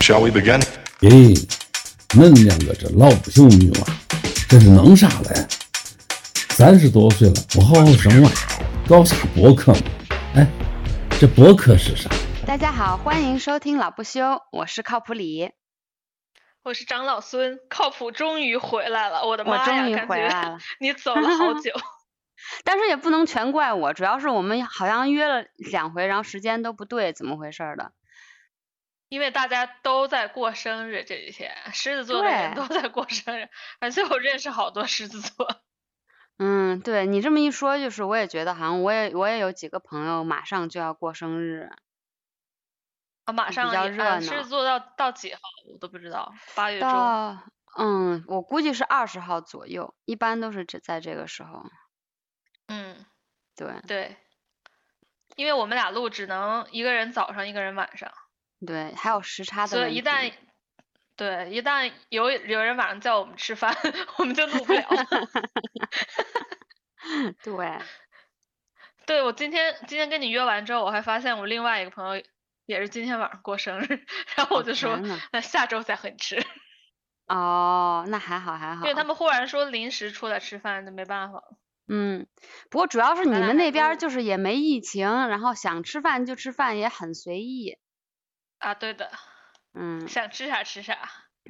Shall we begin? 咦，恁两个这老不休女娃，这是弄啥嘞？三十多岁了，不好好生娃，搞啥博客嘛？哎，这博客是啥？大家好，欢迎收听老不休，我是靠谱李。我是长老孙，靠谱终于回来了，我的妈呀！我终于感回来觉了，你走了好久。但是也不能全怪我，主要是我们好像约了两回，然后时间都不对，怎么回事儿的？因为大家都在过生日这几天，狮子座的人都在过生日，而且我认识好多狮子座。嗯，对你这么一说，就是我也觉得好像我也我也有几个朋友马上就要过生日，啊，马上也比较热闹呃狮子座到到几号我都不知道，八月中。嗯，我估计是二十号左右，一般都是只在这个时候。嗯，对对，因为我们俩录只能一个人早上，一个人晚上，对，还有时差的所。以一旦对一旦有有人晚上叫我们吃饭，我们就录不了。对，对，我今天今天跟你约完之后，我还发现我另外一个朋友也是今天晚上过生日，然后我就说那下周再和你吃，哦，那还好还好。因为他们忽然说临时出来吃饭，就没办法了。嗯，不过主要是你们那边就是也没疫情，然后想吃饭就吃饭，也很随意。啊，对的，嗯想吃啥吃啥。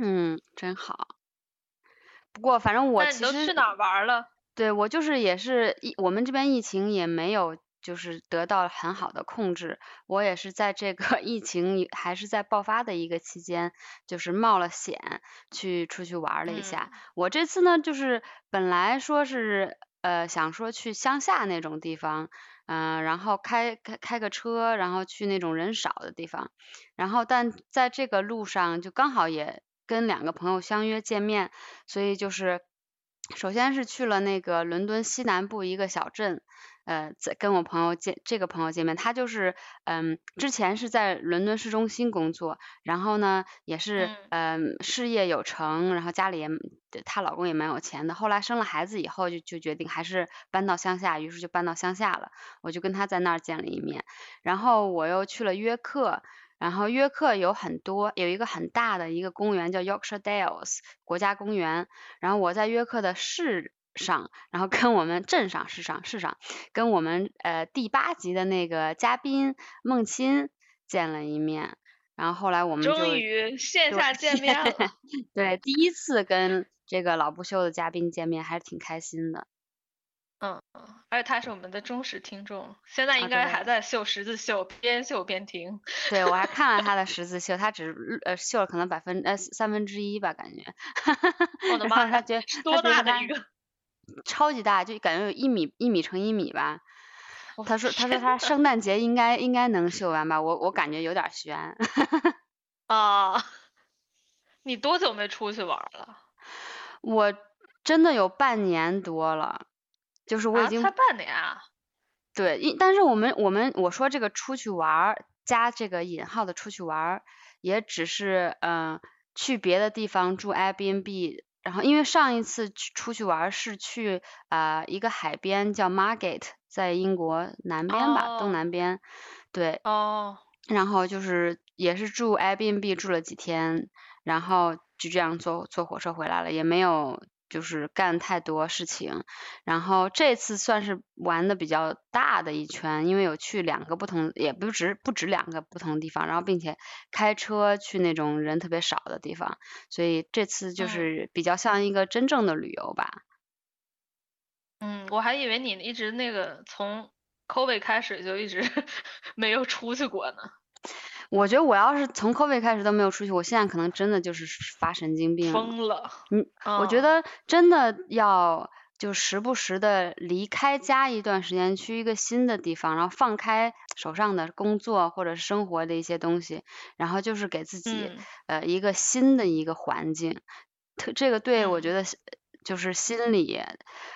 嗯，真好。不过反正我其实去哪儿玩了？对我就是也是疫，我们这边疫情也没有就是得到很好的控制。我也是在这个 疫情还是在爆发的一个期间，就是冒了险去出去玩了一下。我这次呢，就是本来说是呃想说去乡下那种地方，嗯、然后开开开个车，然后去那种人少的地方，然后但在这个路上就刚好也跟两个朋友相约见面，所以就是首先是去了那个伦敦西南部一个小镇，呃，在跟我朋友见这个朋友见面，他就是嗯，之前是在伦敦市中心工作，然后呢也是嗯事业有成，然后家里也她老公也蛮有钱的，后来生了孩子以后就就决定还是搬到乡下，于是就搬到乡下了，我就跟他在那儿见了一面，然后我又去了约克。然后约克有很多，有一个很大的一个公园叫 Yorkshire Dales 国家公园，然后我在约克的市上，然后跟我们镇上市上市上跟我们呃第八集的那个嘉宾孟钦见了一面，然后后来我们就终于线下见面了。对第一次跟这个老不休的嘉宾见面，还是挺开心的。嗯，嗯而且他是我们的忠实听众，现在啊应该还在绣十字绣，边绣边听。对我还 看了他的十字绣，他只呃绣了可能百分呃三分之一吧，感觉。我的妈呀 他觉得多大的一个？超级大，就感觉有一米一米乘一米吧。他说他说他圣诞节应该应该能绣完吧，我我感觉有点悬。啊，你多久没出去玩了？我真的有半年多了，就是我已啊，经才半年啊！对，因但是我们我们我说这个出去玩儿加这个引号的出去玩儿，也只是嗯、呃去别的地方住 Airbnb，然后因为上一次去出去玩儿是去啊、呃一个海边叫 Margate，在英国南边吧，东哦。南边，对，哦，然后就是也是住 Airbnb 住了几天，然后就这样坐坐火车回来了，也没有就是干太多事情。然后这次算是玩的比较大的一圈，因为有去两个不同，也不止不止两个不同的地方，然后并且开车去那种人特别少的地方，所以这次就嗯是比较像一个真正的旅游吧。嗯，我还以为你一直那个从 COVID 开始就一直 没有出去过呢。我觉得我要是从 COVID 开始都没有出去，我现在可能真的就是发神经病了。疯了。嗯，我觉嗯得真的要就时不时的离开家一段时间，去一个新的地方，然后放开手上的工作或者是生活的一些东西，然后就是给自己、嗯呃一个新的一个环境，特这个对我嗯觉得是就是心理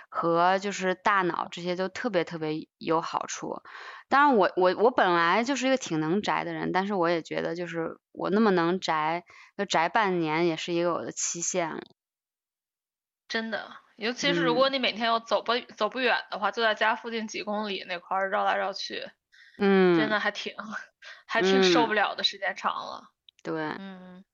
和就是大脑这些都特别特别有好处。当然我，我我本来就是一个挺能宅的人，但是我也觉得就是我那么能宅，就宅半年也是一个我的期限了。真的，尤其是如果嗯你每天要走不走不远的话，就在家附近几公里那块儿绕来绕去，嗯，真的还挺 还挺受嗯不了的，时间长了。对，嗯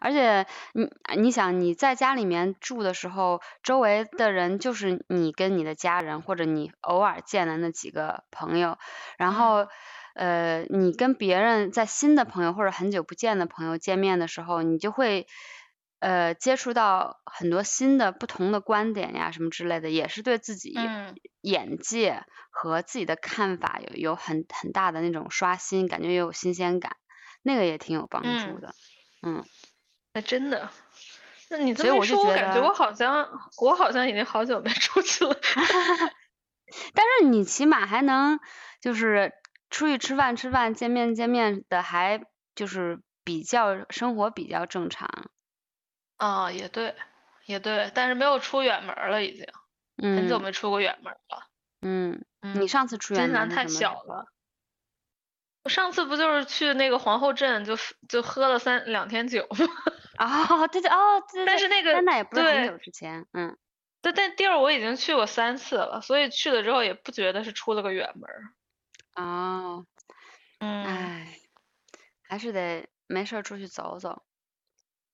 而且你你想你在家里面住的时候，周围的人就是你跟你的家人或者你偶尔见的那几个朋友，然后呃你跟别人在新的朋友或者很久不见的朋友见面的时候，你就会呃接触到很多新的不同的观点呀什么之类的，也是对自己嗯。眼界和自己的看法有有很很大的那种刷新，感觉也有新鲜感，那个也挺有帮助嗯。的，嗯。那真的。那你这么一说，我感觉我好像我好像已经好久没出去了。但是你起码还能就是出去吃饭吃饭见面见面的，还就是比较生活比较正常。啊，也对，也对，但是没有出远门了，已经很久嗯没出过远门了。嗯，嗯，你上次出远门太？小了。我上次不就是去那个皇后镇就就喝了三两天酒吗？哦，对对哦，对对对，但是那个但那也不是很对久之前，嗯但但地儿我已经去过三次了，所以去了之后也不觉得是出了个远门。哦，嗯，唉，还是得没事儿出去走走。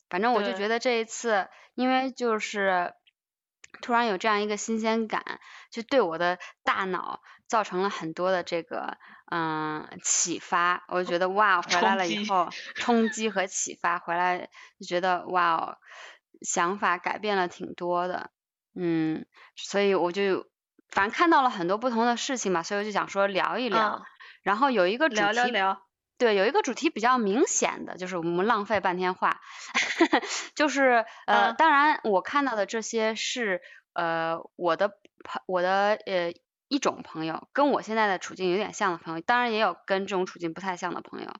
反正我就觉得这一次，因为就是突然有这样一个新鲜感，就对我的大脑造成了很多的这个嗯启发。我就觉得哇，回来了以后冲击和启发，回来就觉得哇哦，想法改变了挺多的。嗯，所以我就反正看到了很多不同的事情吧，所以我就想说聊一聊。嗯然后有一个主聊聊题聊。对，有一个主题比较明显的，就是我们浪费半天话，就是呃，嗯当然我看到的这些是呃我的朋我的呃一种朋友，跟我现在的处境有点像的朋友，当然也有跟这种处境不太像的朋友，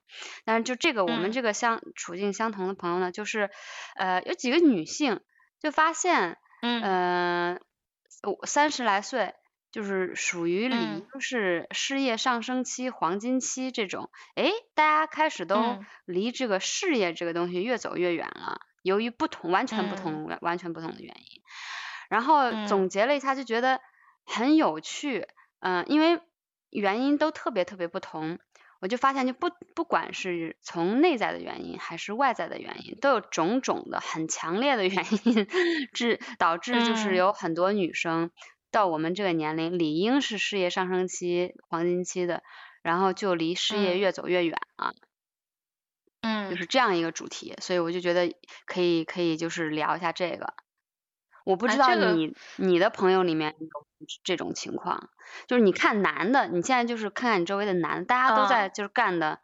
但是就这个我们嗯。这个相处境相同的朋友呢，就是呃有几个女性就发现，嗯。呃我三十来岁。就是属于理嗯。应是事业上升期、黄金期这种，诶，大家开始都嗯。离这个事业这个东西越走越远了，由于不同、完全不嗯同、完完全不同的原因。然后嗯。总结了一下，就觉得很有趣，嗯、因为原因都特别特别不同，我就发现，就不不管是从内在的原因还是外在的原因，都有种种的很强烈的原因致导致就是嗯。有很多女生到我们这个年龄，理应是事业上升期、黄金期的，然后就离事业嗯。越走越远了，就嗯。是这样一个主题，所以我就觉得可以可以就是聊一下这个。我不知道哎这个你、你的朋友里面有这种情况，就是你看男的，你现在就是看看你周围的男的，大家都啊在就是干的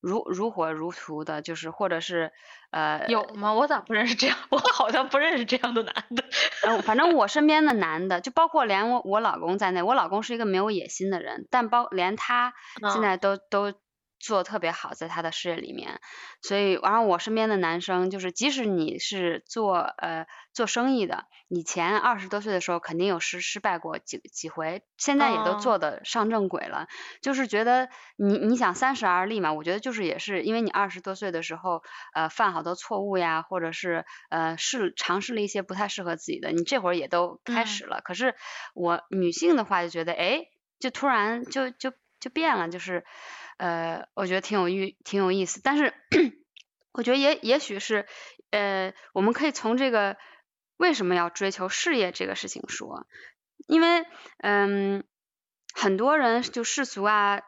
如如火如荼的，就是或者是呃有吗？我咋不认识这样？我好像不认识这样的男的。嗯，反正我身边的男的，就包括连我我老公在内，我老公是一个没有野心的人，但包连他现嗯在都、都做得特别好，在他的事业里面。所以，然后我身边的男生，就是即使你是做呃做生意的，以前二十多岁的时候肯定有失失败过几几回，现在也都哦做的上正轨了。就是觉得你你想三十而立嘛，我觉得就是也是因为你二十多岁的时候，呃犯好多错误呀，或者是呃试尝试了一些不太适合自己的，你这会儿也都开嗯始了。可是我女性的话就觉得，哎，就突然就就就变了，就是呃，我觉得挺有意挺有意思，但是 我觉得也也许是呃，我们可以从这个为什么要追求事业这个事情说，因为嗯，很多人就世俗啊，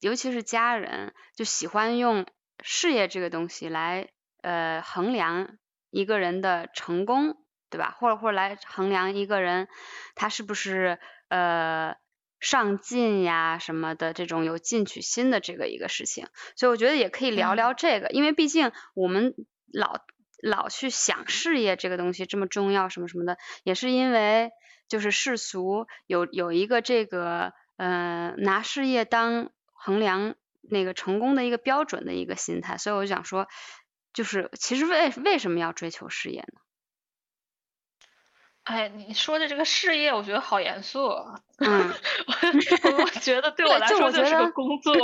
尤其是家人，就喜欢用事业这个东西来呃衡量一个人的成功，对吧？或者或者来衡量一个人他是不是呃上进呀什么的这种有进取心的这个一个事情。所以我觉得也可以聊嗯聊这个，因为毕竟我们老老去想事业这个东西这么重要什么什么的，也是因为就是世俗有有一个这个呃拿事业当衡量那个成功的一个标准的一个心态，所以我就想说，就是其实为为什么要追求事业呢？哎，你说的这个事业，我觉得好严肃。嗯，我觉得对我来说就是个工作。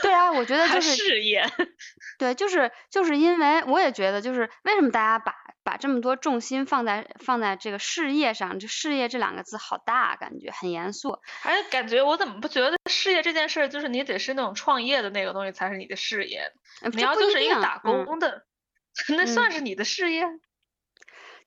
对啊，我觉得就是事业。对，就是就是因为我也觉得，就是为什么大家把把这么多重心放在放在这个事业上？这事业这两个字好大，感觉很严肃。哎，感觉我怎么不觉得事业这件事，就是你得是那种创业的那个东西才是你的事业？你要就是一个打工的，那算是你的事业？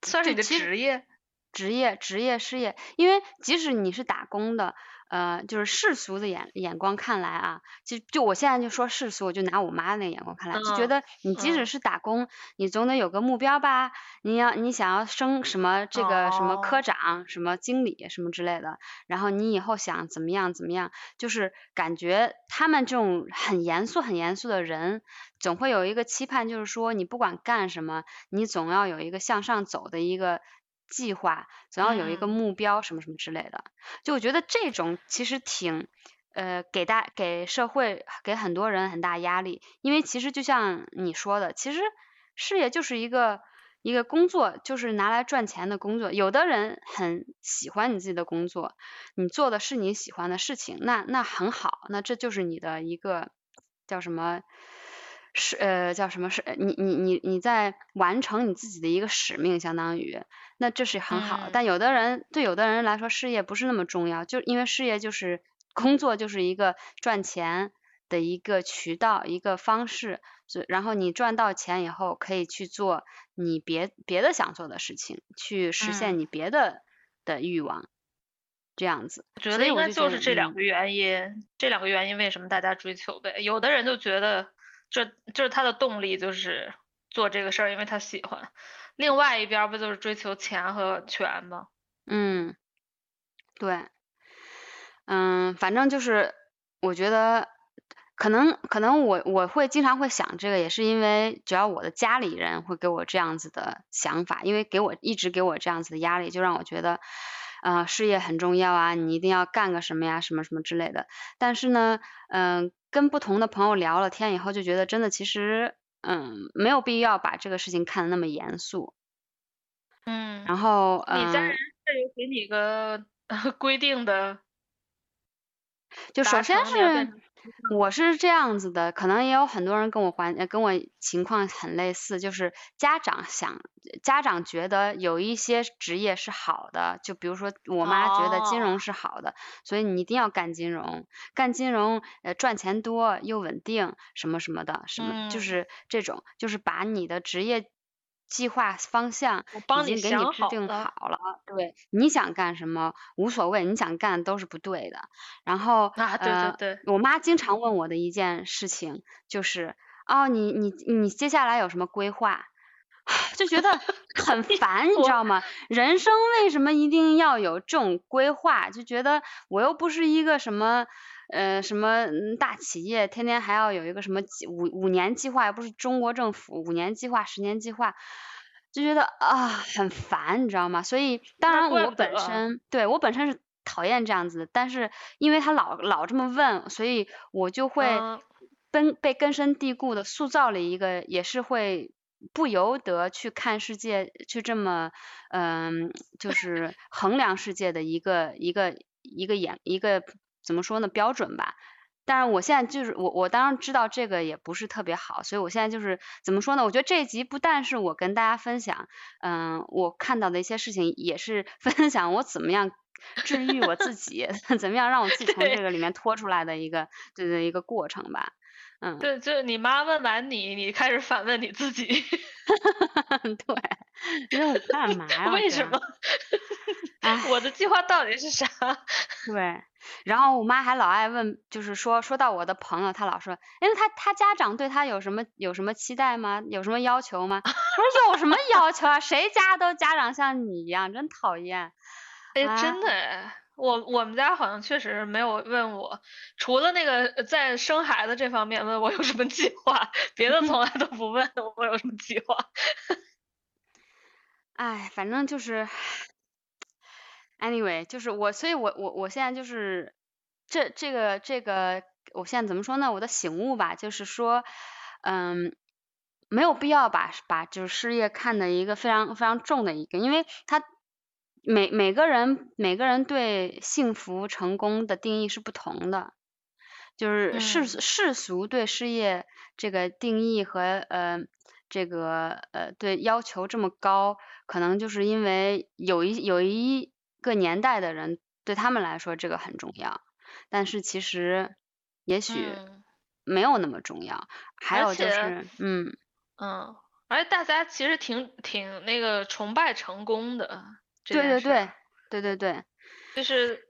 算是你的职业？职业、职业、事业，因为即使你是打工的，呃，就是世俗的眼眼光看来啊，就就我现在就说世俗，我就拿我妈那个眼光看来，就觉得你即使是打工，你总得有个目标吧？你要你想要升什么这个什么科长、什么经理什么之类的，然后你以后想怎么样怎么样，就是感觉他们这种很严肃、很严肃的人，总会有一个期盼，就是说你不管干什么，你总要有一个向上走的一个。计划总要有一个目标，什么什么之类的。就我觉得这种其实挺呃给大给社会给很多人很大压力，因为其实就像你说的，其实事业就是一个一个工作，就是拿来赚钱的工作。有的人很喜欢你自己的工作，你做的是你喜欢的事情，那那很好，那这就是你的一个叫什么？是呃叫什么？是你你你你在完成你自己的一个使命，相当于那这是很好。但有的人对有的人来说，事业不是那么重要，就因为事业就是工作，就是一个赚钱的一个渠道，一个方式。然后你赚到钱以后，可以去做你别别的想做的事情，去实现你别的的欲望，这样子。我觉得应该就是这两个原因，这两个原因为什么大家追求呗？有的人就觉得。这就是他的动力，就是做这个事儿，因为他喜欢。另外一边不就是追求钱和权吗？嗯，对，嗯，反正就是我觉得，可能可能我我会经常会想这个，也是因为只要我的家里人会给我这样子的想法，因为给我一直给我这样子的压力，就让我觉得，呃，事业很重要啊，你一定要干个什么呀，什么什么之类的。但是呢，嗯。跟不同的朋友聊了天以后，就觉得真的其实，嗯，没有必要把这个事情看得那么严肃。嗯。然后，你家人是有给你个 规定的？就首先是。我是这样子的，可能也有很多人跟我环跟我情况很类似，就是家长想家长觉得有一些职业是好的，就比如说我妈觉得金融是好的，所以你一定要干金融，干金融呃赚钱多又稳定什么什么的，什么就是这种，就是把你的职业。计划方向已经给你制定好了，对，你想干什么无所谓，你想干都是不对的。然后，啊，对对对，我妈经常问我的一件事情就是，哦，你你你接下来有什么规划？就觉得很 烦，你知道吗？人生为什么一定要有这种规划？就觉得我又不是一个什么。呃，什么大企业天天还要有一个什么五五年计划，又不是中国政府五年计划、十年计划，就觉得啊很烦，你知道吗？所以当然我本身对我本身是讨厌这样子的，但是因为他老老这么问，所以我就会根被根深蒂固的塑造了一个，也是会不由得去看世界，去这么嗯，就是衡量世界的一个一个一个眼一个。怎么说呢？标准吧。但是我现在就是我，我当然知道这个也不是特别好，所以我现在就是怎么说呢？我觉得这一集不但是我跟大家分享，嗯，我看到的一些事情，也是 分享我怎么样治愈我自己，怎么样让我自己从这个里面脱出来的一个对对一个过程吧。嗯，对，就是你妈问完你，你开始反问你自己。对，因为我干嘛呀？为什么？我的计划到底是啥？对。然后我妈还老爱问，就是说说到我的朋友，她老说，因为她她家长对她有什么有什么期待吗？有什么要求吗？我说有什么要求啊？谁家都家长像你一样，真讨厌。哎，真的，我我们家好像确实没有问我，除了那个在生孩子这方面问我有什么计划，别的从来都不问我有什么计划。哎，反正就是。Anyway，就是我，所以我我我现在就是这这个这个，我现在怎么说呢？我的醒悟吧，就是说，嗯，没有必要把把就是事业看的一个非常非常重的一个，因为它每每个人每个人对幸福成功的定义是不同的，就是世世俗对事业这个定义和呃这个呃对要求这么高，可能就是因为有一有一个年代的人对他们来说这个很重要，但是其实也许没有那么重要。还有就是嗯嗯，而且大家其实挺挺那个崇拜成功的。对对对，对对对，就是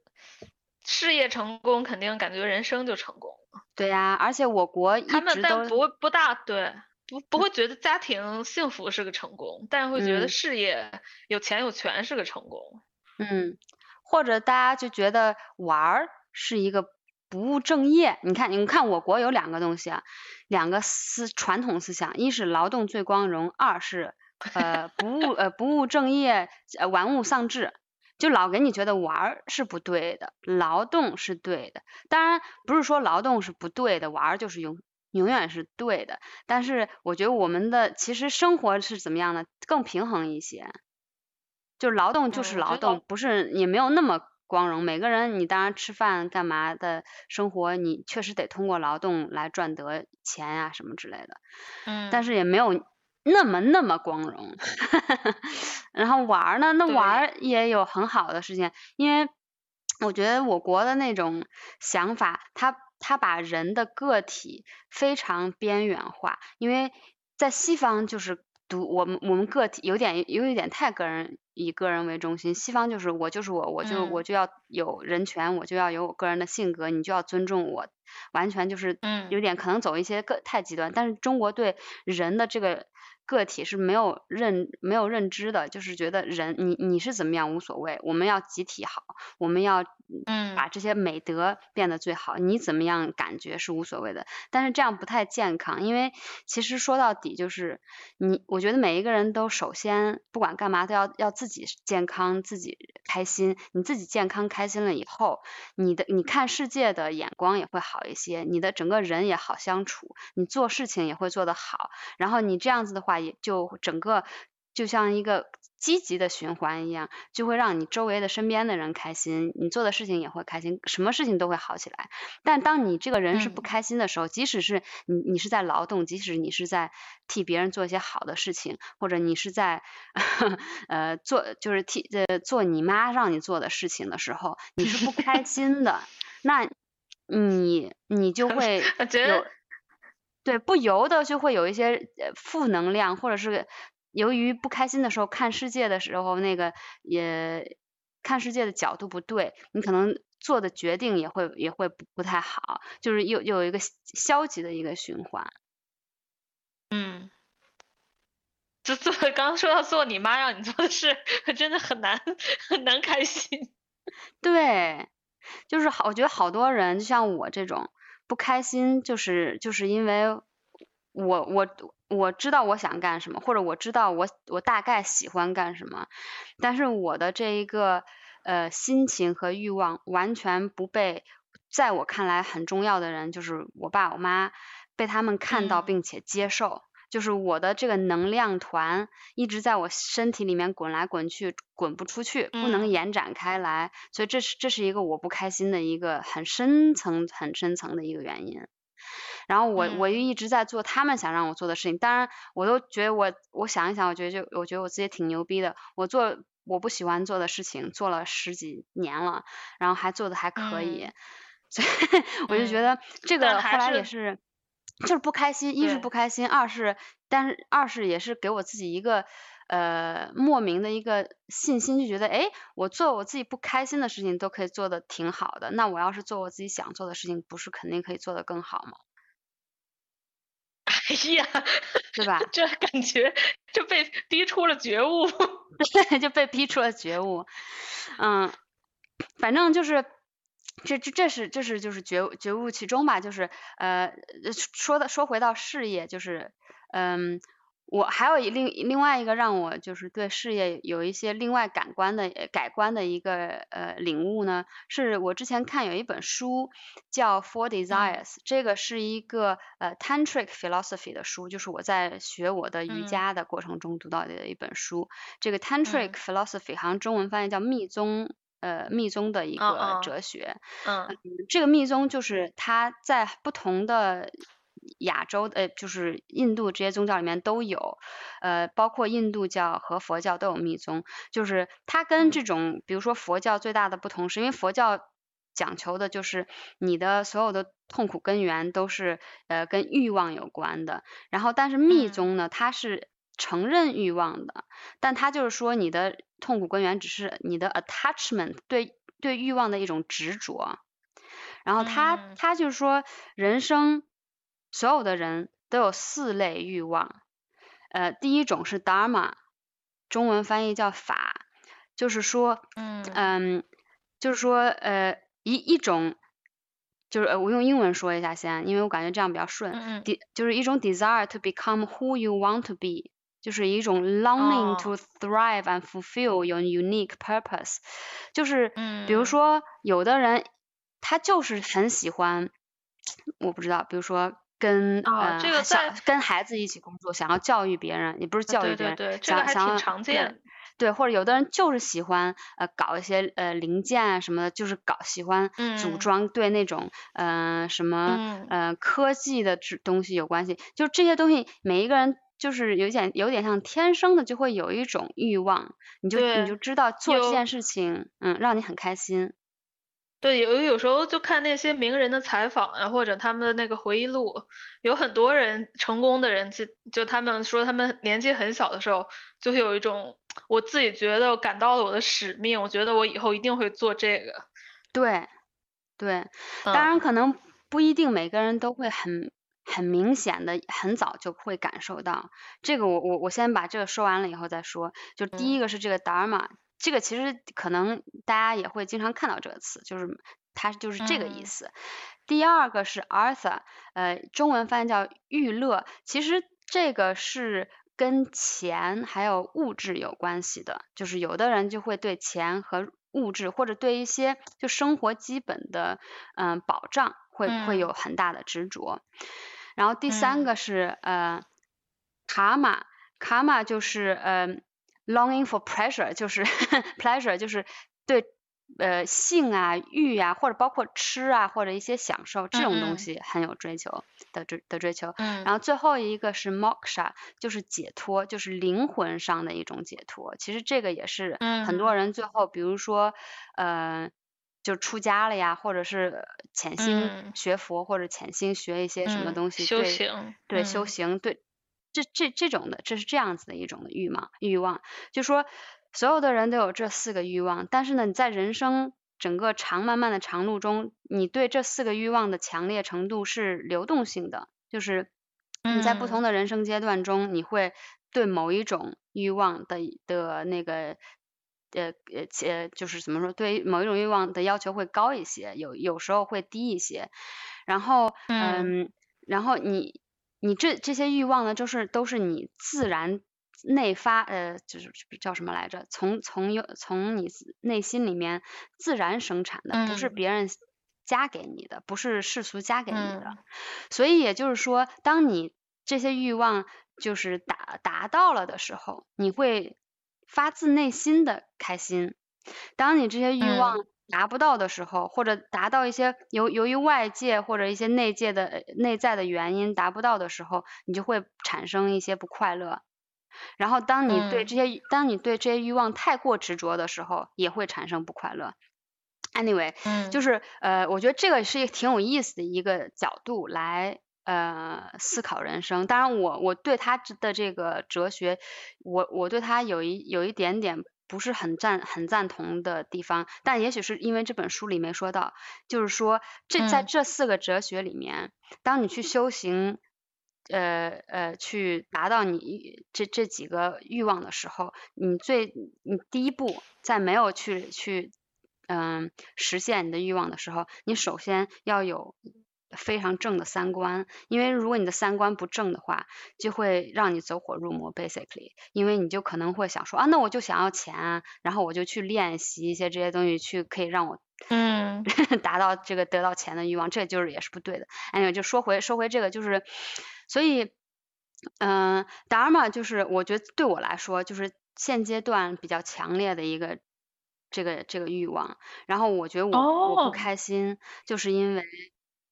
事业成功，肯定感觉人生就成功了。对呀，而且我国他们但不不大对，不不会觉得家庭幸福是个成功，但是会觉得事业有钱有权是个成功。嗯，或者大家就觉得玩儿是一个不务正业。你看，你看我国有两个东西啊，两个思传统思想，一是劳动最光荣，二是。呃，不务呃不务正业，呃玩物丧志，就老给你觉得玩是不对的，劳动是对的。当然不是说劳动是不对的，玩就是永永远是对的。但是我觉得我们的其实生活是怎么样的，更平衡一些。就是劳动就是劳动，不是也没有那么光荣。每个人你当然吃饭干嘛的生活，你确实得通过劳动来赚得钱呀什么之类的。嗯。但是也没有。那么那么光荣，然后玩呢？那玩也有很好的事情，因为我觉得我国的那种想法，他他把人的个体非常边缘化，因为在西方就是独我们我们个体有点有一点太个人以个人为中心，西方就是我就是我，我就我就要有人权，我就要有我个人的性格，你就要尊重我，完全就是有点可能走一些个太极端，但是中国对人的这个。个体是没有认没有认知的，就是觉得人你你是怎么样无所谓，我们要集体好，我们要嗯把这些美德变得最好，你怎么样感觉是无所谓的，但是这样不太健康，因为其实说到底就是你，我觉得每一个人都首先不管干嘛都要要自己健康，自己开心，你自己健康开心了以后，你的你看世界的眼光也会好一些，你的整个人也好相处，你做事情也会做得好，然后你这样子的话。也就整个就像一个积极的循环一样，就会让你周围的身边的人开心，你做的事情也会开心，什么事情都会好起来。但当你这个人是不开心的时候，即使是你你是在劳动，即使你是在替别人做一些好的事情，或者你是在 呃做就是替呃做你妈让你做的事情的时候，你是不开心的，那你你就 会有。对，不由得就会有一些呃负能量，或者是由于不开心的时候看世界的时候，那个也看世界的角度不对，你可能做的决定也会也会不不太好，就是又又有一个消极的一个循环。嗯，就做刚刚说到做你妈让你做的事，真的很难很难开心。对，就是好，我觉得好多人就像我这种。不开心就是就是因为我我我知道我想干什么，或者我知道我我大概喜欢干什么，但是我的这一个呃心情和欲望完全不被在我看来很重要的人，就是我爸我妈被他们看到并且接受。就是我的这个能量团一直在我身体里面滚来滚去，滚不出去，不能延展开来，所以这是这是一个我不开心的一个很深层、很深层的一个原因。然后我我就一直在做他们想让我做的事情，当然我都觉得我我想一想，我觉得就我觉得我自己挺牛逼的，我做我不喜欢做的事情做了十几年了，然后还做的还可以，所以我就觉得这个后来也是。就是不开心，一是不开心，二是，但是二是也是给我自己一个呃莫名的一个信心，就觉得哎，我做我自己不开心的事情都可以做的挺好的，那我要是做我自己想做的事情，不是肯定可以做的更好吗？哎呀，对吧？这感觉就被逼出了觉悟，对，就被逼出了觉悟，嗯，反正就是。这这这是这是就是觉觉悟其中吧，就是呃说的说回到事业，就是嗯我还有一另另外一个让我就是对事业有一些另外感官的改观的一个呃领悟呢，是我之前看有一本书叫《Four Desires》，这个是一个呃 Tantric Philosophy 的书，就是我在学我的瑜伽的过程中读到的一本书。这个 Tantric Philosophy 好像中文翻译叫密宗，呃密宗的一个哲学。嗯。这个密宗就是它在不同的。亚洲呃，就是印度这些宗教里面都有，呃，包括印度教和佛教都有密宗。就是它跟这种，比如说佛教最大的不同，是因为佛教讲求的就是你的所有的痛苦根源都是呃跟欲望有关的。然后，但是密宗呢，它是承认欲望的，但他就是说你的痛苦根源只是你的 attachment 对对欲望的一种执着。然后他他就是说人生。所有的人都有四类欲望，呃，第一种是 dharma，中文翻译叫法，就是说，嗯嗯，就是说，呃，一一种，就是呃，我用英文说一下先，因为我感觉这样比较顺，嗯就是一种 desire to become who you want to be，就是一种 longing to thrive and fulfill your unique purpose，就是，比如说，有的人他就是很喜欢，我不知道，比如说。跟呃想跟孩子一起工作，想要教育别人，也不是教育别人，想想要常见。对，或者有的人就是喜欢呃搞一些呃零件啊什么的，就是搞喜欢组装，对那种嗯什么呃科技的东西有关系。就这些东西，每一个人就是有点有点像天生的，就会有一种欲望，你就你就知道做这件事情，嗯，让你很开心。对，有有时候就看那些名人的采访啊，或者他们的那个回忆录，有很多人成功的人，就就他们说他们年纪很小的时候，就会有一种我自己觉得感到了我的使命，我觉得我以后一定会做这个。对，对，当然可能不一定每个人都会很很明显的很早就会感受到这个。我我我先把这个说完了以后再说。就第一个是这个 dharma。这个其实可能大家也会经常看到这个词，就是它就是这个意思。第二个是 Arthur，呃，中文翻译叫娱乐，其实这个是跟钱还有物质有关系的，就是有的人就会对钱和物质或者对一些就生活基本的嗯保障会会有很大的执着。然后第三个是呃卡玛，卡玛就是呃。Longing for pleasure 就是 pleasure 就是对呃性啊欲啊或者包括吃啊或者一些享受这种东西很有追求的追的追求。然后最后一个是 moksha 就是解脱就是灵魂上的一种解脱。其实这个也是很多人最后比如说呃就出家了呀或者是潜心学佛或者潜心学一些什么东西修行对修行对。这这这种的，这是这样子的一种的欲望，欲望，就说所有的人都有这四个欲望，但是呢，你在人生整个长漫漫的长路中，你对这四个欲望的强烈程度是流动性的，就是你在不同的人生阶段中，你会对某一种欲望的的那个呃呃呃，就是怎么说，对某一种欲望的要求会高一些，有有时候会低一些，然后嗯，然后你。你这这些欲望呢，就是都是你自然内发，呃，就是叫什么来着？从从有从你内心里面自然生产的，不是别人加给你的，不是世俗加给你的。所以也就是说，当你这些欲望就是达达到了的时候，你会发自内心的开心。当你这些欲望，达不到的时候，或者达到一些由由于外界或者一些内界的内在的原因达不到的时候，你就会产生一些不快乐。然后当你对这些当你对这些欲望太过执着的时候，也会产生不快乐。Anyway，就是呃，我觉得这个是一个挺有意思的一个角度来呃思考人生。当然，我我对他的这个哲学，我我对他有一有一点点。不是很赞很赞同的地方，但也许是因为这本书里没说到，就是说这在这四个哲学里面，当你去修行，呃呃，去达到你这这几个欲望的时候，你最你第一步在没有去去嗯实现你的欲望的时候，你首先要有非常正的三观，因为如果你的三观不正的话，就会让你走火入魔，basically，因为你就可能会想说啊，那我就想要钱啊，然后我就去练习一些这些东西，去可以让我嗯。达到这个得到钱的欲望，这就是也是不对的。哎，就说回说回这个，就是所以，嗯、达尔玛就是我觉得对我来说，就是现阶段比较强烈的一个这个这个欲望。然后我觉得我、我哦不开心，就是因为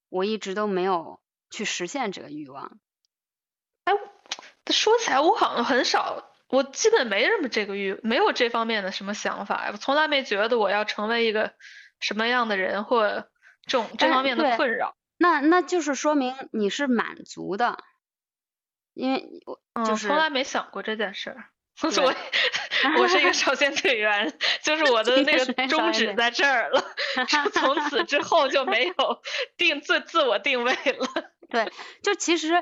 我一直都没有去实现这个欲望。哎说起来，我好像很少，我基本没什么这个欲，没有这方面的什么想法，我从来没觉得我要成为一个什么样的人或这种这方面的困扰。那那就是说明你是满足的，因为我嗯，就是从来没想过这件事儿。我对我是一个 少先队员，就是我 的那个少先队宗旨在这儿了，从此之后就没有定自自我定位了。对，就其实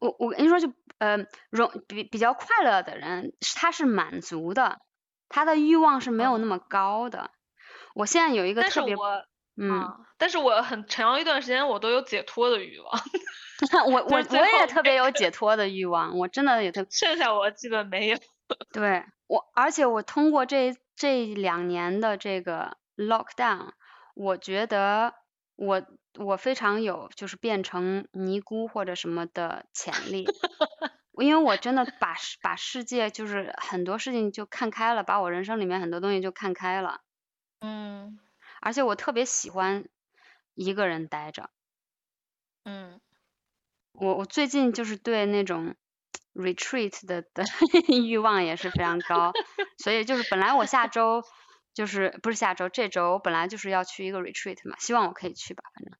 我我跟你说就，呃容比比较快乐的人，他是满足的，他的欲望是没有那么高的。我现在有一个但是特别，我，嗯，啊，但是我很长一段时间我都有解脱的欲望，我我我也特别有解脱的欲望，我真的也特 剩下我基本没有。对我，而且我通过这这两年的这个 lockdown，我觉得我我非常有就是变成尼姑或者什么的潜力，因为我真的把世把世界就是很多事情就看开了，把我人生里面很多东西就看开了，嗯而且我特别喜欢一个人待着。嗯我我最近就是对那种 retreat 的 的欲望也是非常高，所以就是本来我下周就是不是下周这周我本来就是要去一个 retreat 嘛，希望我可以去吧，反正。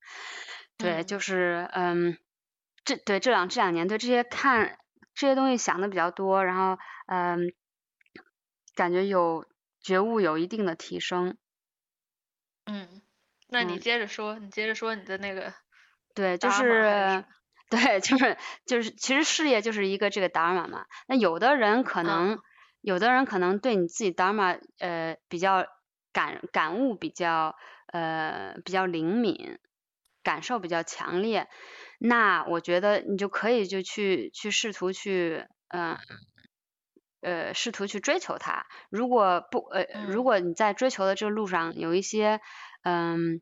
对，嗯。就是嗯，这对这两这两年对这些看这些东西想的比较多，然后嗯，感觉有觉悟有一定的提升，嗯，那你嗯。接着说，你接着说你的那个对，就是 对，就是就是，其实事业就是一个这个达尔玛嘛。那有的人可能，嗯有的人可能对你自己达尔玛呃比较感感悟比较呃比较灵敏，感受比较强烈，那我觉得你就可以就去去试图去嗯。呃，试图去追求它。如果不呃，如嗯果你在追求的这个路上有一些嗯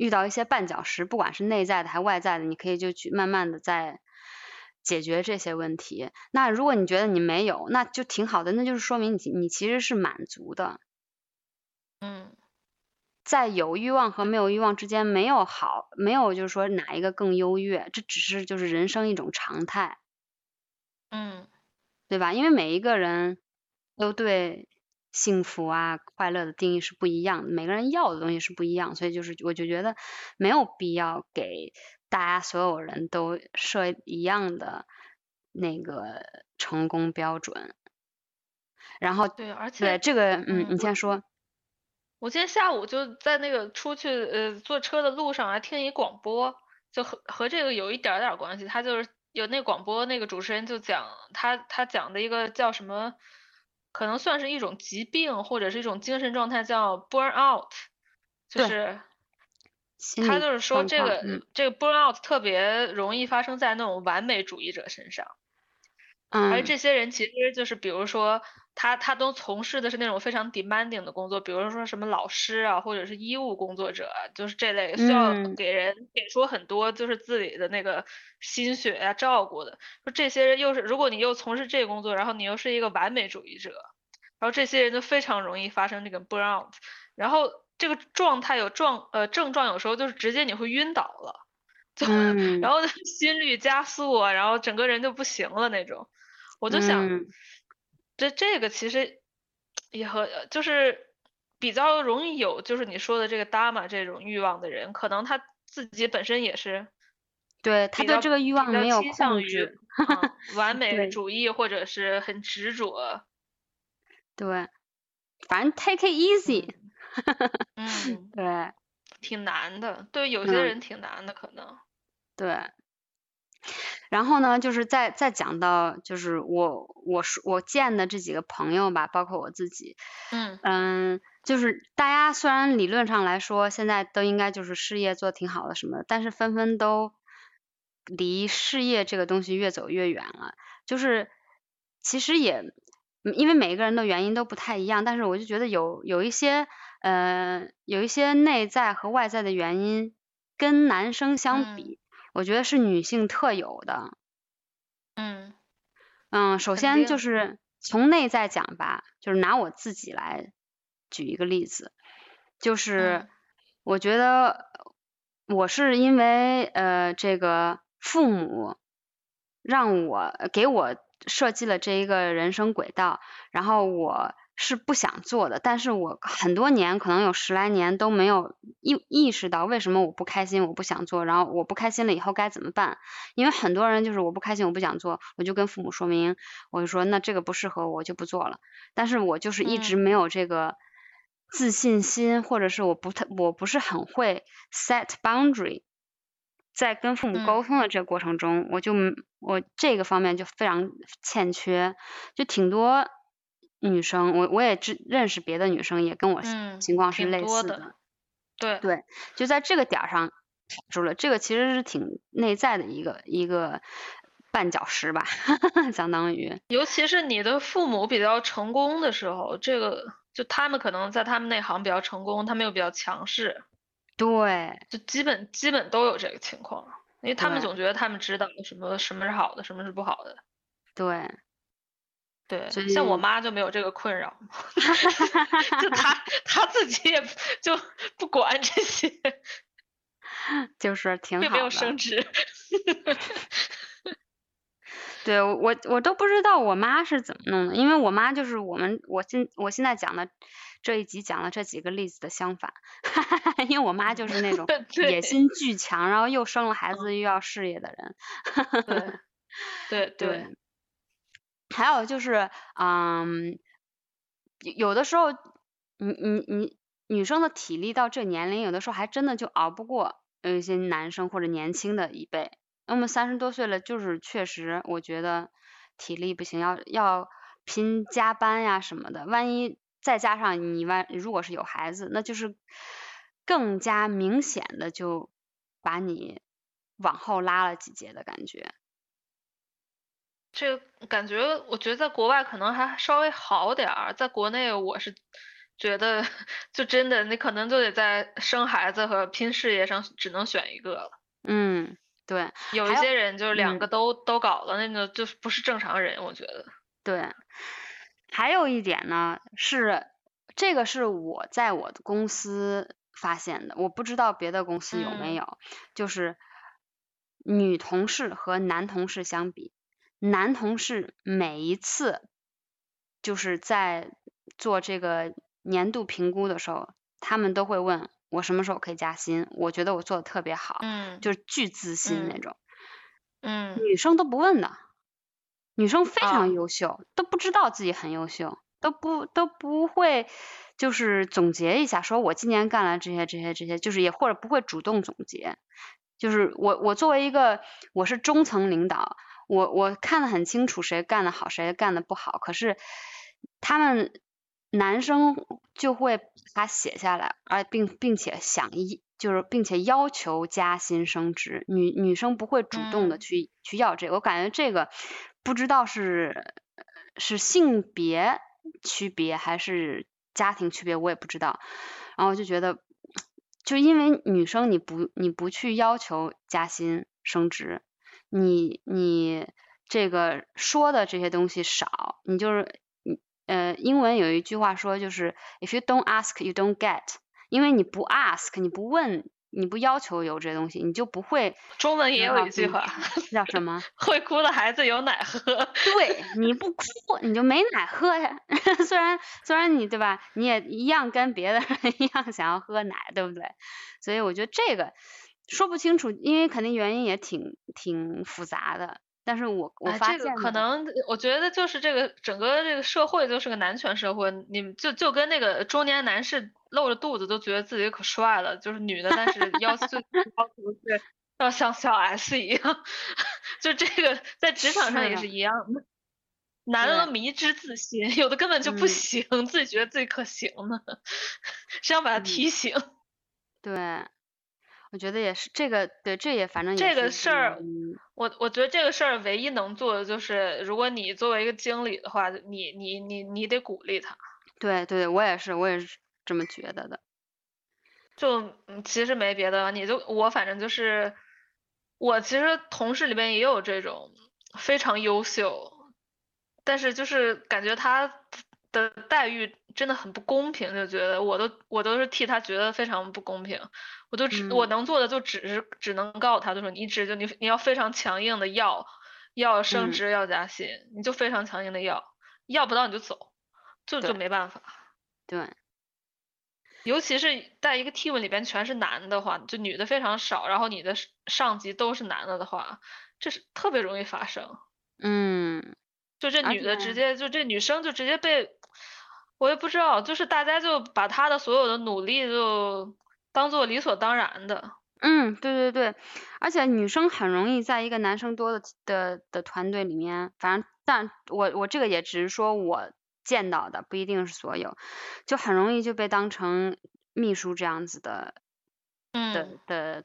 遇到一些绊脚石，不管是内在的还外在的，你可以就去慢慢的在解决这些问题。那如果你觉得你没有，那就挺好的，那就是说明你你其实是满足的，嗯在有欲望和没有欲望之间没有好，没有就是说哪一个更优越，这只是就是人生一种常态，嗯对吧？因为每一个人都对幸福啊、快乐的定义是不一样的，每个人要的东西是不一样，所以就是我就觉得没有必要给大家所有人都设一样的那个成功标准。然后对，而对且这个，嗯，嗯你先说，我今天下午就在那个出去呃坐车的路上还听一广播，就和和这个有一点点关系。他就是有那广播那个主持人就讲他他讲的一个叫什么，可能算是一种疾病或者是一种精神状态叫 burn out，就是他就是说这个嗯这个 burn out 特别容易发生在那种完美主义者身上。而嗯这些人其实就是，比如说他他都从事的是那种非常 demanding 的工作，比如说什么老师啊，或者是医务工作者啊，就是这类需要嗯给人给出很多就是自己的那个心血呀、照顾的。说这些人又是，如果你又从事这个工作，然后你又是一个完美主义者，然后这些人就非常容易发生这个 out，然后这个状态有状呃症状，有时候就是直接你会晕倒了。就嗯然后心率加速啊，然后整个人就不行了那种。我就想，嗯这这个其实也和呃就是比较容易有就是你说的这个 dharma 这种欲望的人，可能他自己本身也是对他对这个欲望没有倾向于控制，嗯 完美主义或者是很执着。对，反正 take it easy，嗯，对挺难的，对有些嗯人挺难的，可能。对。然后呢，就是再再讲到，就是我我说我见的这几个朋友吧，包括我自己，嗯。嗯，就是大家虽然理论上来说现在都应该就是事业做挺好的什么的，但是纷纷都离事业这个东西越走越远了。就是其实也，因为每个人的原因都不太一样，但是我就觉得有有一些呃有一些内在和外在的原因，跟男生相比，我觉得是女性特有的。嗯嗯，首先就是从内在讲吧，就是拿我自己来举一个例子，就是我觉得我是因为呃这个父母。让我给我设计了这一个人生轨道，然后我是不想做的，但是我很多年，可能有十来年都没有意意识到为什么我不开心，我不想做，然后我不开心了以后该怎么办？因为很多人就是我不开心，我不想做，我就跟父母说明，我就说那这个不适合我，就不做了。但是我就是一直没有这个自信心，或者是我不太我不是很会 set boundary。在跟父母沟通的这个过程中，我就我这个方面就非常欠缺，就挺多女生，我我也知认识别的女生也跟我情况是类似的，对对，就在这个点上卡住了，这个其实是挺内在的一个一个绊脚石吧，相当于。尤其是你的父母比较成功的时候，这个就他们可能在他们那行比较成功，他们又比较强势。对，就基本基本都有这个情况，因为他们总觉得他们知道什么什么是好的，什么是不好的。对，对，像我妈就没有这个困扰，就她她自己也就不管这些，就是挺好的，并没有升职。对我我都不知道我妈是怎么弄的，因为我妈就是我们我现我现在讲的。这一集讲了这几个例子的相反，因为我妈就是那种野心巨强，然后又生了孩子又要事业的人。对对对。还有就是，嗯，有的时候，你你你女生的体力到这年龄，有的时候还真的就熬不过有一些男生或者年轻的一辈。那么三十多岁了，就是确实我觉得体力不行，要要拼加班呀什么的，万一。再加上你万如果是有孩子，那就是更加明显的就把你往后拉了几节的感觉。这个感觉，我觉得在国外可能还稍微好点儿，在国内我是觉得就真的你可能就得在生孩子和拼事业上只能选一个了。嗯，对。有一些人就是两个都都搞了，那个就不是正常人，我觉得。对。还有一点呢，是这个是我在我的公司发现的，我不知道别的公司有没有，就是女同事和男同事相比，男同事每一次就是在做这个年度评估的时候，他们都会问我什么时候可以加薪，我觉得我做的特别好，嗯，就是巨自信那种，嗯，女生都不问的。女生非常优秀，都不知道自己很优秀，都不都不会，就是总结一下，说我今年干了这些这些这些，就是也或者不会主动总结。就是我我作为一个我是中层领导，我我看得很清楚谁干得好，谁干得不好。可是他们男生就会把它写下来，而并并且想一就是并且要求加薪升职。女女生不会主动的去去要这个，我感觉这个。不知道是是性别区别还是家庭区别，我也不知道。然后我就觉得，就因为女生你不你不去要求加薪升职，你你这个说的这些东西少，你就是呃英文有一句话说就是 if you don't ask you don't get，因为你不 ask 你不问。你不要求有这东西，你就不会。中文也有一句话，叫什么？会哭的孩子有奶喝。对，你不哭你就没奶喝呀。虽然虽然你对吧，你也一样跟别的人 一样想要喝奶，对不对？所以我觉得这个说不清楚，因为肯定原因也挺挺复杂的。但是我我发现可能，我觉得就是这个整个这个社会就是个男权社会，你们就就跟那个中年男士露着肚子都觉得自己可帅了，就是女的，但是要求要求是要像小 S 一样，就这个在职场上也是一样的，男的都迷之自信，有的根本就不行，自己觉得自己可行呢，是要把他提醒。对，我觉得也是这个，对，这也反正这个事儿，嗯我我觉得这个事儿唯一能做的就是，如果你作为一个经理的话，你你你你得鼓励他。对对，我也是，我也是这么觉得的。就嗯其实没别的，你就我反正就是，我其实同事里边也有这种非常优秀，但是就是感觉他的待遇真的很不公平，就觉得我都我都是替他觉得非常不公平，我都只、我嗯。能做的就只是只能告诉他，就说你只就你你要非常强硬的要要升嗯。职要加薪，你就非常强硬的要，要不到你就走，就就没办法。对，尤其是在一个 team 里边全是男的话，就女的非常少，然后你的上上级都是男的的话，这是特别容易发生。嗯，就这女的直接就这女生就直接被，我也不知道，就是大家就把他的所有的努力就当做理所当然的。嗯，对对对，而且女生很容易在一个男生多的的的团队里面，反正但我我这个也只是说我见到的，不一定是所有，就很容易就被当成秘书这样子的的嗯，的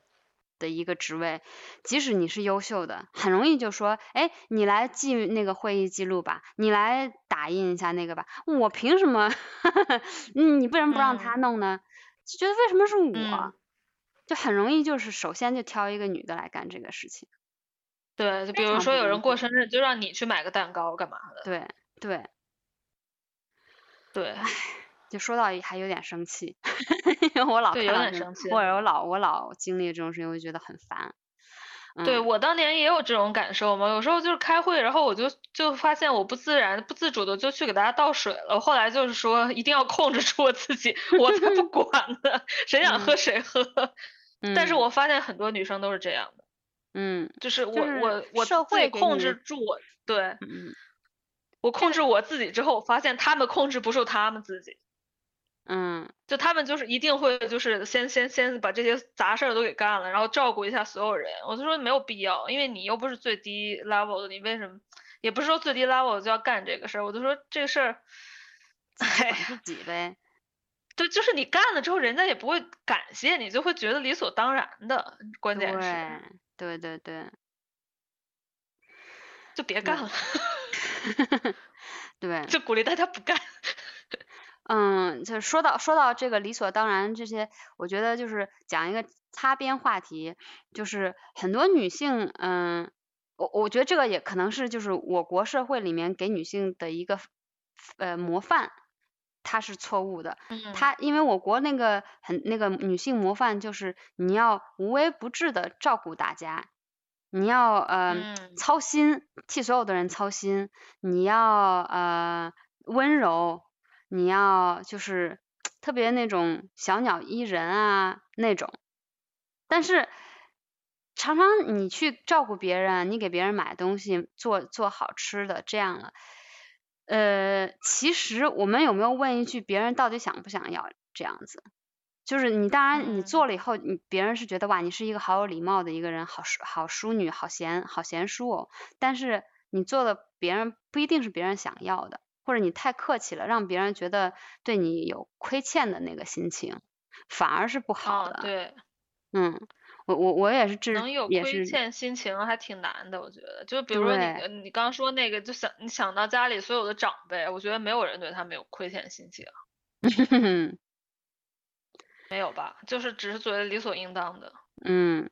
的一个职位，即使你是优秀的，很容易就说，哎，你来记那个会议记录吧，你来打印一下那个吧，我凭什么？嗯你为什么不让他嗯弄呢？就觉得为什么是我？嗯就很容易就是首先就挑一个女的来干这个事情。对，就比如说有人过生日，就让你去买个蛋糕干嘛的？对对，对，就说到还有点生气，因为我老对有点生气或者我老我老经历这种事情，我就觉得很烦。对嗯我当年也有这种感受嘛，有时候就是开会，然后我就就发现我不自然、不自主的就去给大家倒水了。后来就是说一定要控制住我自己，我才不管呢，谁想喝谁喝。但是嗯我发现很多女生都是这样的，嗯就是我就是我我社自己会控制住我，对嗯我控制我自己之后，我发现他们控制不住他们自己。嗯就他们就是一定会就是先先先把这些杂事儿都给干了，然后照顾一下所有人。我就说没有必要，因为你又不是最低 level 的，你为什么也不是说最低 level 就要干这个事儿？我就说这个事儿，哎管自己呗。对，就是你干了之后，人家也不会感谢你，就会觉得理所当然的。关键是对对对对就别干了，对，就鼓励大家不干。嗯，就说到说到这个理所当然这些，我觉得就是讲一个擦边话题，就是很多女性，嗯，我我觉得这个也可能是就是我国社会里面给女性的一个呃模范，它是错误的。嗯，它因为我国那个很那个女性模范就是你要无微不至的照顾大家，你要呃、嗯操心，替所有的人操心，你要呃温柔，你要就是特别那种小鸟依人啊那种，但是常常你去照顾别人，你给别人买东西，做做好吃的这样了。呃，其实我们有没有问一句，别人到底想不想要这样子？就是你当然你嗯做了以后，你别人是觉得哇，你是一个好有礼貌的一个人，好淑好淑女，好贤好贤淑哦。但是你做的别人不一定是别人想要的，或者你太客气了，让别人觉得对你有亏欠的那个心情，反而是不好哦，的。对，嗯，我我我也是这能有亏欠心情还挺难的，我觉得。就比如说你你刚刚说那个，就想你想到家里所有的长辈，我觉得没有人对他们有亏欠心情，没有吧？就是只是觉得理所应当的。嗯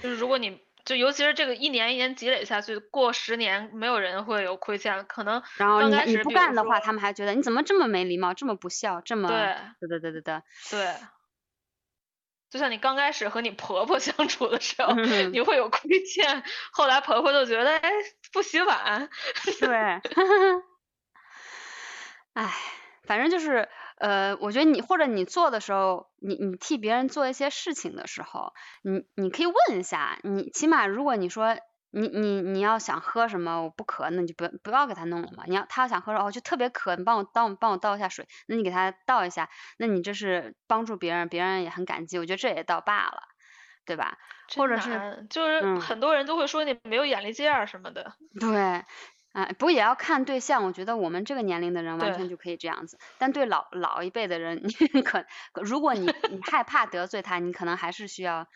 就是如果你就尤其是这个一年一年积累下去，过十年没有人会有亏欠，可能然后刚你你不开始比如干的话，他们还觉得你怎么这么没礼貌，这么不孝，这么对对对对对。对，对。就像你刚开始和你婆婆 相处的时候，嗯你会有亏欠，后来婆婆就觉得，哎，不洗碗，对，哎，反正就是，呃，我觉得你或者你做的时候，你你替别人做一些事情的时候，你你可以问一下，你起码如果你说你你你要想喝什么，我不渴，那你就不不要给他弄了嘛。你要他要想喝哦，就特别渴，你帮我倒帮我倒一下水，那你给他倒一下，那你这是帮助别人，别人也很感激，我觉得这也倒罢了，对吧？或者是就是嗯很多人都会说你没有眼力见儿什么的。对，啊，不过也要看对象。我觉得我们这个年龄的人完全就可以这样子，但对老老一辈的人，你可如果你你害怕得罪他，你可能还是需要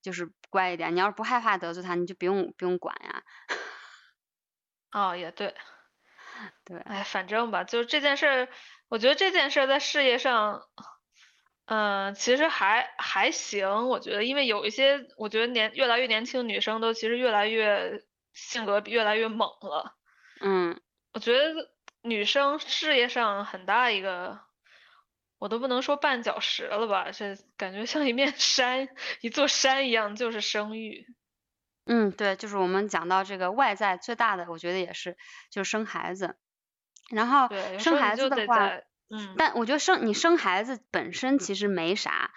就是乖一点。你要是不害怕得罪他，你就不用不用管呀。哦，也对。对，哎，反正吧，就是这件事儿，我觉得这件事儿在事业上，嗯、其实还还行。我觉得，因为有一些，我觉得年越来越年轻女生都其实越来越性格越来越猛了。嗯，我觉得女生事业上很大一个，我都不能说绊脚石了吧，这感觉像一面 山，一座山一样，就是生育。嗯，对，就是我们讲到这个外在最大的，我觉得也是就是生孩子，然后对，生孩子的话，嗯，但我觉得生你生孩子本身其实没啥，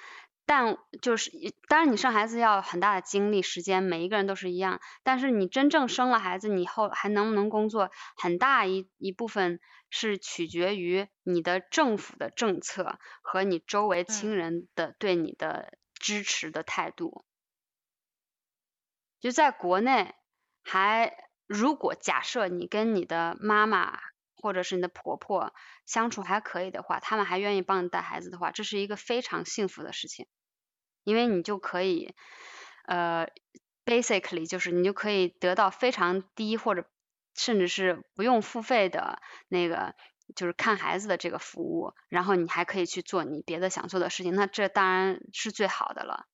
但就是当然你生孩子要很大的精力时间，每一个人都是一样，但是你真正生了孩子，你以后还能不能工作，很大一一部分是取决于你的政府的政策和你周围亲嗯人的对你的支持的态度。就在国内，还如果假设你跟你的妈妈或者是你的婆婆相处还可以的话，他们还愿意帮你带孩子的话，这是一个非常幸福的事情，因为你就可以，呃，basically 就是你就可以得到非常低或者甚至是不用付费的那个就是看孩子的这个服务，然后你还可以去做你别的想做的事情，那这当然是最好的了。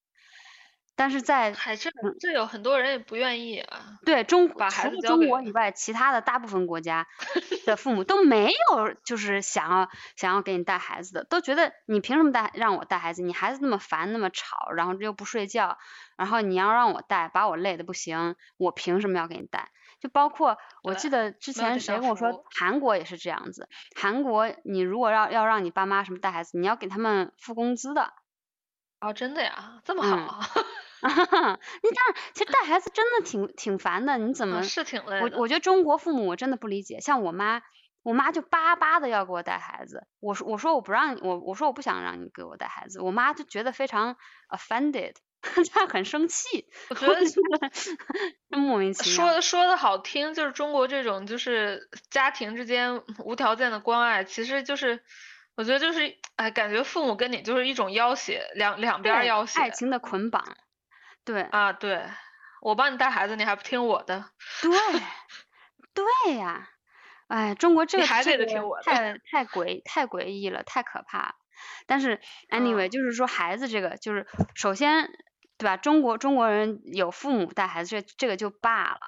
但是在还这这有很多人也不愿意啊。对中除了中国以外，其他的大部分国家 的父母都没有就是想要想要给你带孩子的，都觉得你凭什么带让我带孩子？你孩子那么烦，那么吵，然后又不睡觉，然后你要让我带，把我累的不行，我凭什么要给你带？就包括我记得之前谁跟我说，韩国也是这样子，韩国你如果要要让你爸妈什么带孩子，你要给他们付工资的。哦，真的呀，这么嗯好啊？你这样，其实带孩子真的挺挺烦的，你怎么？啊是挺累的。我我觉得中国父母我真的不理解，像我妈，我妈就巴巴的要给我带孩子，我说我说我不让你，我我说我不想让你给我带孩子，我妈就觉得非常 offended，她很生气，我觉得真莫名其妙。说的说的好听，就是中国这种就是家庭之间无条件的关爱，其实就是我觉得就是哎，感觉父母跟你就是一种要挟，两两边儿要挟爱情的捆绑，对啊。对，我帮你带孩子，你还不听我的？对 对呀，哎，中国这个你还这个得听我的太太诡太诡异了，太可怕了。但是 anyway，、嗯就是说孩子这个，就是首先对吧？中国中国人有父母带孩子，这这个就罢了。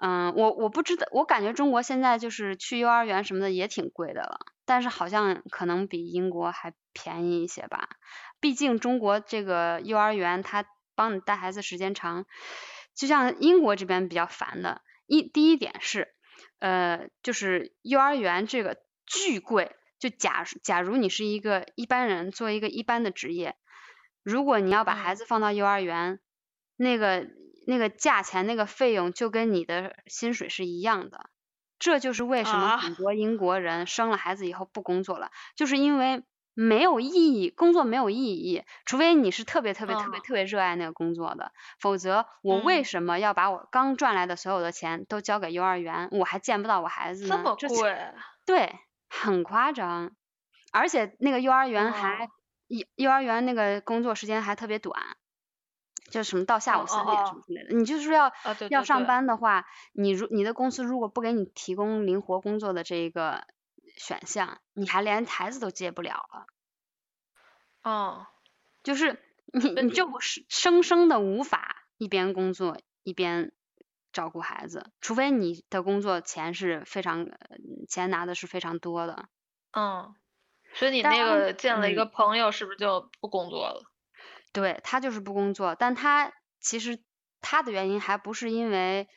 嗯，我我不知道，我感觉中国现在就是去幼儿园什么的也挺贵的了，但是好像可能比英国还便宜一些吧。毕竟中国这个幼儿园，它帮你带孩子时间长，就像英国这边比较烦的，一第一点是，呃，就是幼儿园这个巨贵。就假假如你是一个一般人，做一个一般的职业，如果你要把孩嗯子放到幼儿园，那个那个价钱那个费用就跟你的薪水是一样的。这就是为什么啊很多英国人生了孩子以后不工作了，就是因为没有意义，工作没有意义，除非你是特别特别特别哦特别热爱那个工作的，否则我为嗯什么要把我刚赚来的所有的钱都交给幼儿园，我还见不到我孩子呢？这么贵？对，很夸张，而且那个幼儿园还哦幼、幼儿园那个工作时间还特别短，就什么到下哦午三点什哦么之类的。你就是要、要上班的话，你如你的公司如果不给你提供灵活工作的这一个选项，你还连台子都接不了了。哦，就是你那你就是生生的无法一边工作一边照顾孩子，除非你的工作钱是非常呃钱拿的是非常多的。嗯，所以你那个见了一嗯个朋友，是不是就不工作了？对他就是不工作，但他其实他的原因还不是因为，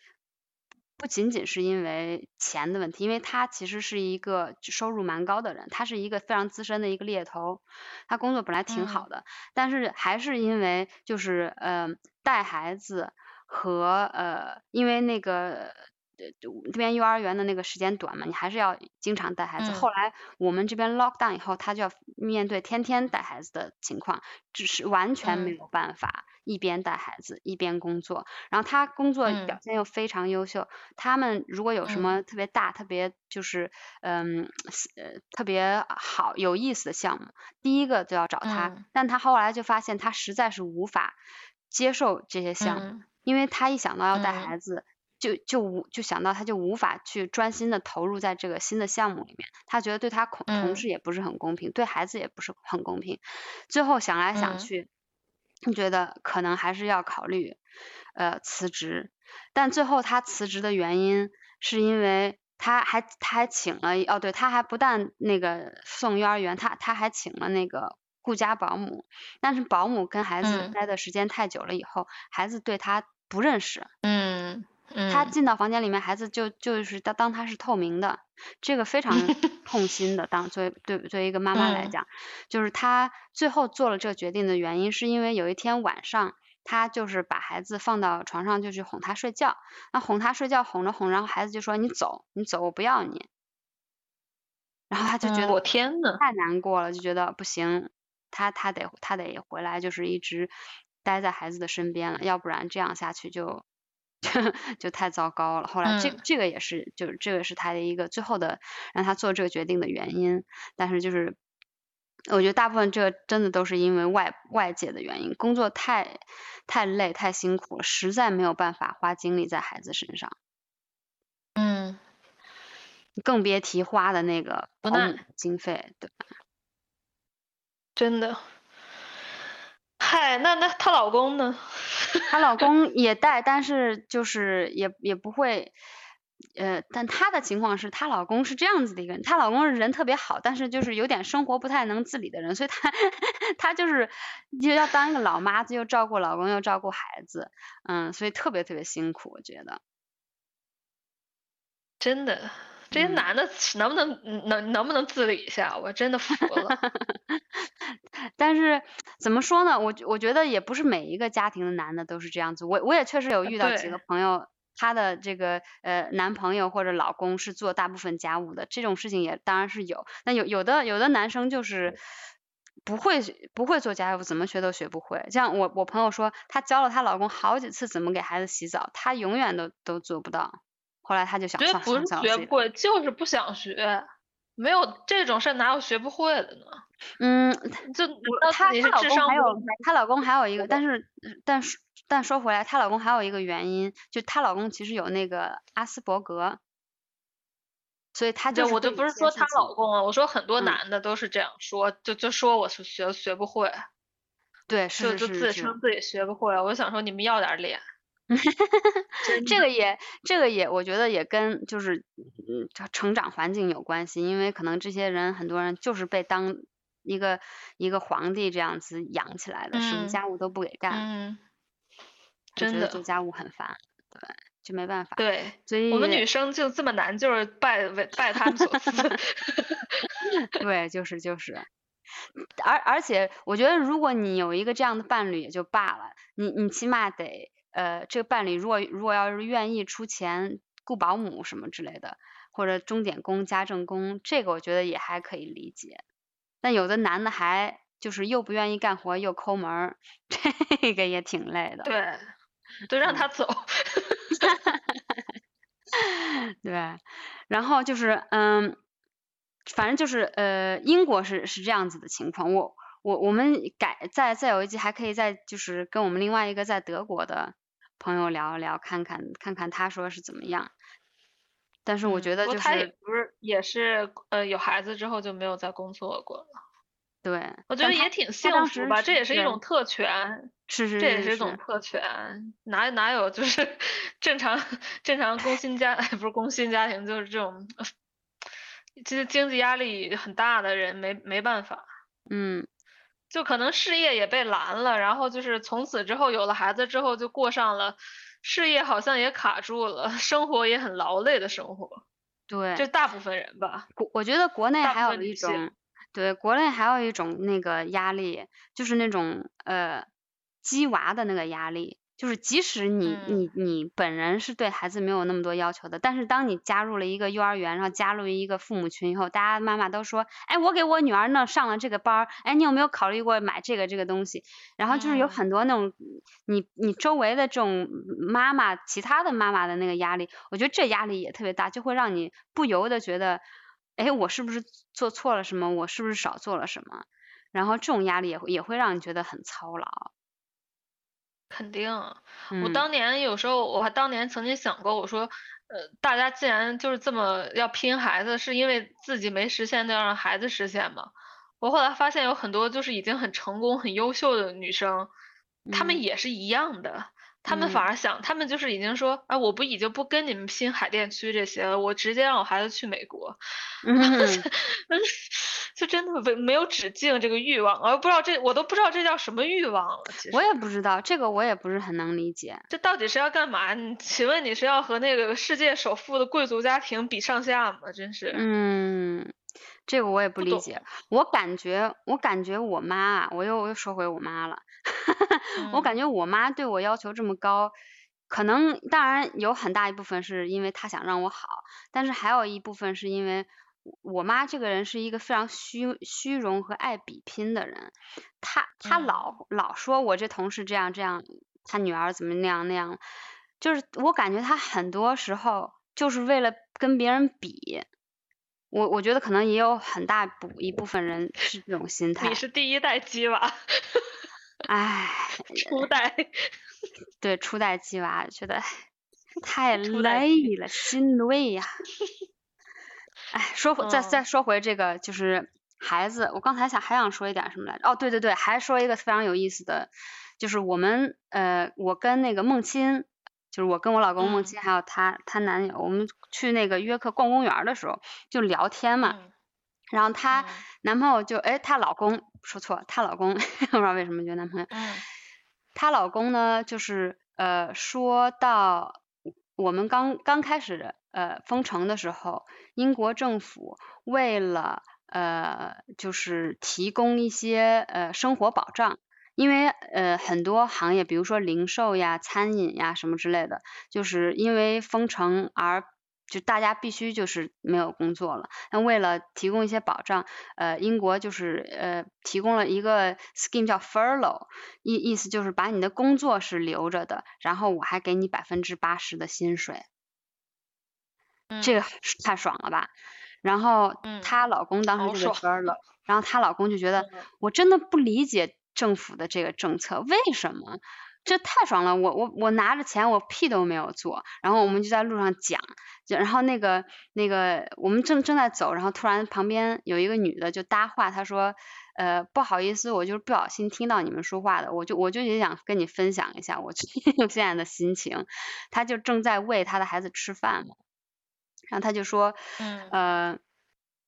不仅仅是因为钱的问题，因为他其实是一个收入蛮高的人，他是一个非常资深的一个猎头，他工作本来挺好嗯的，但是还是因为就是呃带孩子和呃因为那个。呃这边幼儿园的那个时间短嘛，你还是要经常带孩子。嗯后来我们这边 lock down 以后，他就要面对天天带孩子的情况，只是完全没嗯有办法，一边带孩子一边工作，然后他工作表现又非常优秀。他们如果有什么特别大、特别就是嗯呃特别好有意思的项目，第一个就要找他。但他后来就发现他实在是无法接受这些项目，因为他一想到要带孩子。就就无就想到他就无法去专心的投入在这个新的项目里面，他觉得对他同同事也不是很公平，对孩子也不是很公平。最后想来想去，觉得可能还是要考虑呃辞职。但最后他辞职的原因是因为他还他还请了哦对，他还不但那个送幼儿园，他他还请了那个顾家保姆。但是保姆跟孩子待的时间太久了以后，孩子对他不认识。嗯。他进到房间里面，孩子就就是当当他是透明的，这个非常 痛心的。当作为对作为一个妈妈来讲，就是他最后做了这个决定的原因，是因为有一天晚上，他就是把孩子放到床上就去哄他睡觉，那哄他睡觉哄着哄，然后孩子就说你走你走我不要你，然后他就觉得我天呐，太难过了，就觉得不行，他他得他得回来，就是一直待在孩子的身边了，要不然这样下去就。就太糟糕了。后来这这个也是，就是这个是他的一个最后的让他做这个决定的原因。但是就是我觉得大部分这真的都是因为外外界的原因，工作太太累太辛苦了，实在没有办法花精力在孩子身上。嗯，更别提花的那个不那经费，对吧？真的。嗨，那那她老公呢？她老公也带，但是就是也也不会，呃，但她的情况是她老公是这样子的一个人，她老公是人特别好，但是就是有点生活不太能自理的人，所以她 她就是又要当一个老妈子，又照顾老公又照顾孩子，嗯，所以特别特别辛苦，我觉得。真的，这些男的能不能能能不能自理一下？我真的服了。但是怎么说呢？我我觉得也不是每一个家庭的男的都是这样子。我我也确实有遇到几个朋友，他的这个呃男朋友或者老公是做大部分家务的，这种事情也当然是有。那有有的有的男生就是不会不会做家务，怎么学都学不会。像我我朋友说，她教了她老公好几次怎么给孩子洗澡，她永远都都做不到。后来她就想，对，不是学不会，就是不想学。没有这种事，哪有学不会的呢？嗯，就她她老公还有她老公还有一个，但是但是但说回来，她老公还有一个原因，就她老公其实有那个阿斯伯格，所以她就我就不是说她老公啊，我说很多男的都是这样说，就就说我是学学不会，对，是就就自称自己学不会，我就想说你们要点脸。这个也，这个也，我觉得也跟就是嗯成长环境有关系，因为可能这些人很多人就是被当一个一个皇帝这样子养起来的，什么家务都不给干，嗯，真的做家务很烦，对，就没办法，对，所以我们女生就这么难，就是拜拜他们所赐，对，就是就是，而而且我觉得如果你有一个这样的伴侣也就罢了，你你起码得。呃，这个伴侣如果如果要是愿意出钱雇保姆什么之类的，或者钟点工、家政工，这个我觉得也还可以理解。但有的男的还就是又不愿意干活又抠门儿，这个也挺累的。对，都让他走。对，然后就是嗯，反正就是呃，英国是是这样子的情况。我我我们改再再有一集还可以再就是跟我们另外一个在德国的。朋友聊一聊，看看看看他说是怎么样。但是我觉得就是他也不是也是呃有孩子之后就没有再工作过了。对，我觉得也挺幸福吧，这也是一种特权。是是这也是一种特权，哪哪有就是 正常正常工薪家 不是工薪家庭就是这种，其实经济压力很大的人没没办法。嗯。就可能事业也被拦了，然后就是从此之后有了孩子之后就过上了事业好像也卡住了，生活也很劳累的生活。对，就大部分人吧。国我觉得国内还有一种，对，国内还有一种那个压力，就是那种呃鸡娃的那个压力。就是即使你你你本人是对孩子没有那么多要求的，但是当你加入了一个幼儿园，然后加入一个父母群以后，大家妈妈都说，哎，我给我女儿呢上了这个班儿，哎，你有没有考虑过买这个这个东西？然后就是有很多那种你你周围的这种妈妈，其他的妈妈的那个压力，我觉得这压力也特别大，就会让你不由得觉得，哎，我是不是做错了什么？我是不是少做了什么？然后这种压力也会也会让你觉得很操劳。肯定，我当年有时候我还当年曾经想过，我说，呃，大家既然就是这么要拼孩子，是因为自己没实现，就要让孩子实现嘛？我后来发现有很多就是已经很成功、很优秀的女生，她们也是一样的。他们反而想，他们就是已经说，啊，我不已经不跟你们拼海淀区这些了，我直接让我孩子去美国，就真的没没有止境这个欲望，我不知道这我都不知道这叫什么欲望了。其实我也不知道，这个我也不是很能理解。这到底是要干嘛？你请问你是要和那个世界首富的贵族家庭比上下吗？真是。嗯，这个我也不理解。我感觉，我感觉我妈啊，我又我又说回我妈了。我感觉我妈对我要求这么高，可能当然有很大一部分是因为她想让我好，但是还有一部分是因为我妈这个人是一个非常虚虚荣和爱比拼的人，她她老老说我这同事这样这样，她女儿怎么那样那样，就是我感觉她很多时候就是为了跟别人比，我我觉得可能也有很大部一部分人是这种心态。你是第一代鸡娃。唉，初代，对初代鸡娃，觉得 太累了，心累呀。哎，说回再再说回这个，就是孩子，我刚才想还想说一点什么来着？哦，对对对，还说一个非常有意思的，就是我们呃，我跟那个孟亲，就是我跟我老公孟亲，还有他他男友，我们去那个约克逛公园的时候就聊天嘛。然后她男朋友就哎，她老公说错，她老公 不知道为什么就男朋友。嗯。她老公呢，就是呃，说到我们刚刚开始呃封城的时候，英国政府为了呃就是提供一些呃生活保障，因为呃很多行业，比如说零售呀、餐饮呀什么之类的，就是因为封城而。就大家必须就是没有工作了，那为了提供一些保障，呃，英国就是呃提供了一个 scheme 叫 furlough，意意思就是把你的工作是留着的，然后我还给你百分之八十的薪水，这个太爽了吧？然后她老公当时就 furlough，然后她老公就觉得我真的不理解政府的这个政策，为什么？这太爽了，我我我拿着钱，我屁都没有做，然后我们就在路上讲，就然后那个那个我们正正在走，然后突然旁边有一个女的就搭话，她说，呃不好意思，我就是不小心听到你们说话的，我就我就也想跟你分享一下我 现在的心情，她就正在喂她的孩子吃饭嘛，然后她就说，嗯呃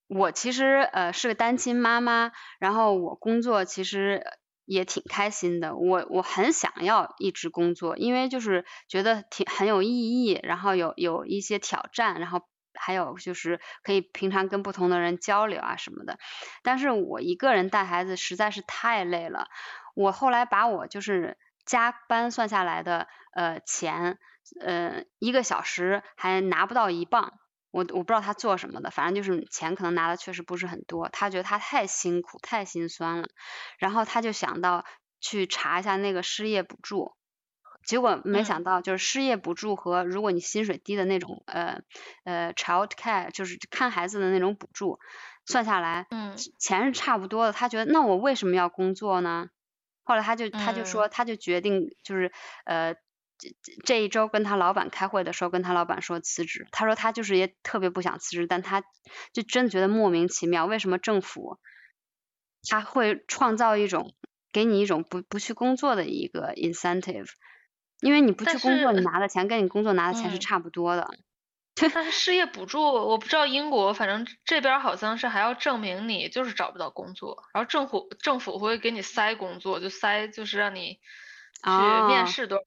我其实呃是个单亲妈妈，然后我工作其实。也挺开心的，我我很想要一直工作，因为就是觉得挺很有意义，然后有有一些挑战，然后还有就是可以平常跟不同的人交流啊什么的。但是我一个人带孩子实在是太累了，我后来把我就是加班算下来的呃钱，呃一个小时还拿不到一磅。我我不知道他做什么的，反正就是钱可能拿的确实不是很多。他觉得他太辛苦太心酸了，然后他就想到去查一下那个失业补助，结果没想到就是失业补助和如果你薪水低的那种呃呃 child care 就是看孩子的那种补助，算下来，嗯，钱是差不多的。他觉得那我为什么要工作呢？后来他就他就说他就决定就是呃。这这一周跟他老板开会的时候，跟他老板说辞职。他说他就是也特别不想辞职，但他就真的觉得莫名其妙，为什么政府他会创造一种给你一种不不去工作的一个 incentive？因为你不去工作，你拿的钱跟你工作拿的钱是差不多的。但是失业补助，我不知道英国，反正这边好像是还要证明你就是找不到工作，然后政府政府会给你塞工作，就塞就是让你去面试多。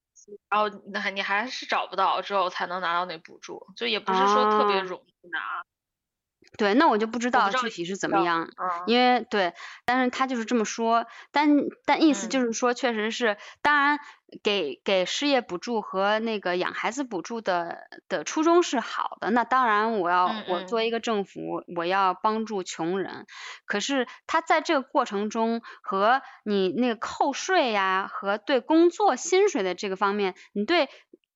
然后那你还是找不到之后才能拿到那补助，就也不是说特别容易拿。对，那我就不知道具体是怎么样，嗯。因为对，但是他就是这么说，但但意思就嗯。是说，确实是，当然给给失业补助和那个养孩子补助的的初衷是好的，那当然我要我作为一个政府，我要帮助穷人，可是他在这个过程中和你那个扣税呀，和对工作薪水的这个方面，你对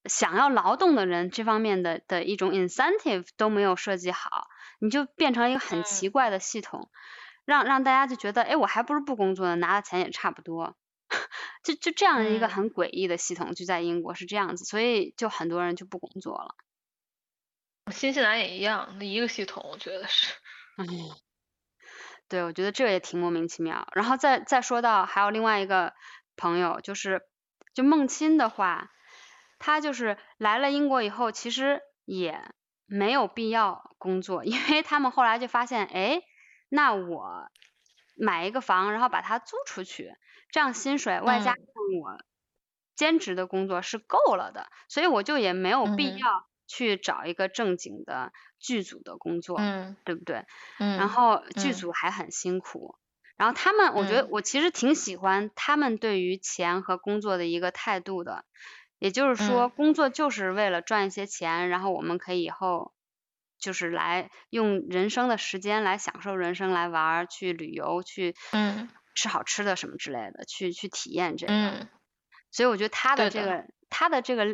想要劳动的人这方面的的一种 incentive 都没有设计好。你就变成一个很奇嗯怪的系统，让让大家就觉得，哎，我还不如不工作呢，拿的钱也差不多，就就这样的一个嗯很诡异的系统，就在英国是这样子，所以就很多人就不工作了。新西兰也一样，那一个系统，我觉得是。嗯，对，我觉得这个也挺莫名其妙。然后再再说到还有另外一个朋友，就是就孟亲的话，他就是来了英国以后，其实也没有必要工作，因为他们后来就发现，哎，那我买一个房，然后把它租出去，这样薪水外加我兼职的工作是够了的，所以我就也没有必嗯要去找一个正经的剧组的工作，嗯对不对？嗯。然后剧嗯组还很辛苦。然后他们，我觉得嗯我其实挺喜欢他们对于钱和工作的一个态度的，也就是说，嗯工作就是为了赚一些钱，然后我们可以以后就是来用人生的时间来享受人生，来玩儿、去旅游、去嗯吃好吃的什么之类的，去去体验这个。嗯所以我觉得他的这个他的这个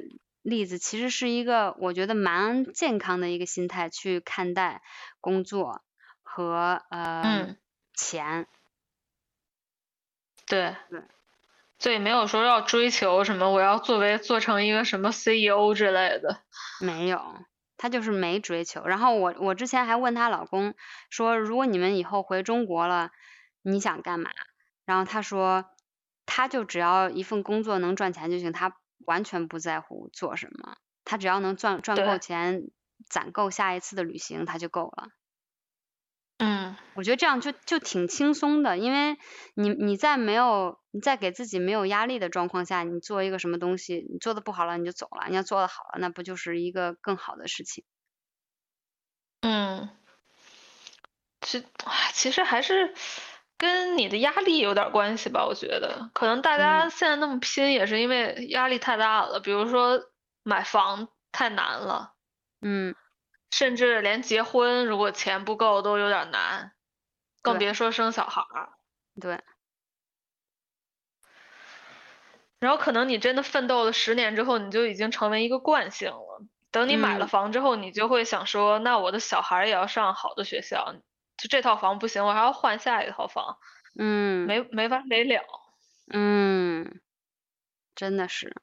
例子其实是一个我觉得蛮健康的一个心态去看待工作和呃、嗯钱。对对。所以没有说要追求什么，我要作为做成一个什么 CEO 之类的。没有，她就是没追求。然后我我之前还问她老公说，如果你们以后回中国了，你想干嘛？然后她说，她就只要一份工作能赚钱就行，她完全不在乎做什么，她只要能赚赚够钱，攒够下一次的旅行，她就够了。嗯。我觉得这样就就挺轻松的，因为你你在没有你在给自己没有压力的状况下，你做一个什么东西，你做的不好了你就走了，你要做的好了，那不就是一个更好的事情？嗯，其其实还是跟你的压力有点关系吧，我觉得。可能大家现在那么拼也是因为压力太大了，比如说买房太难了。嗯，甚至连结婚如果钱不够都有点难，更别说生小孩儿。对，然后可能你真的奋斗了十年之后，你就已经成为一个惯性了。等你买了嗯房之后，你就会想说，那我的小孩儿也要上好的学校，就这套房不行，我还要换下一套房，嗯没没完没了。嗯，真的是。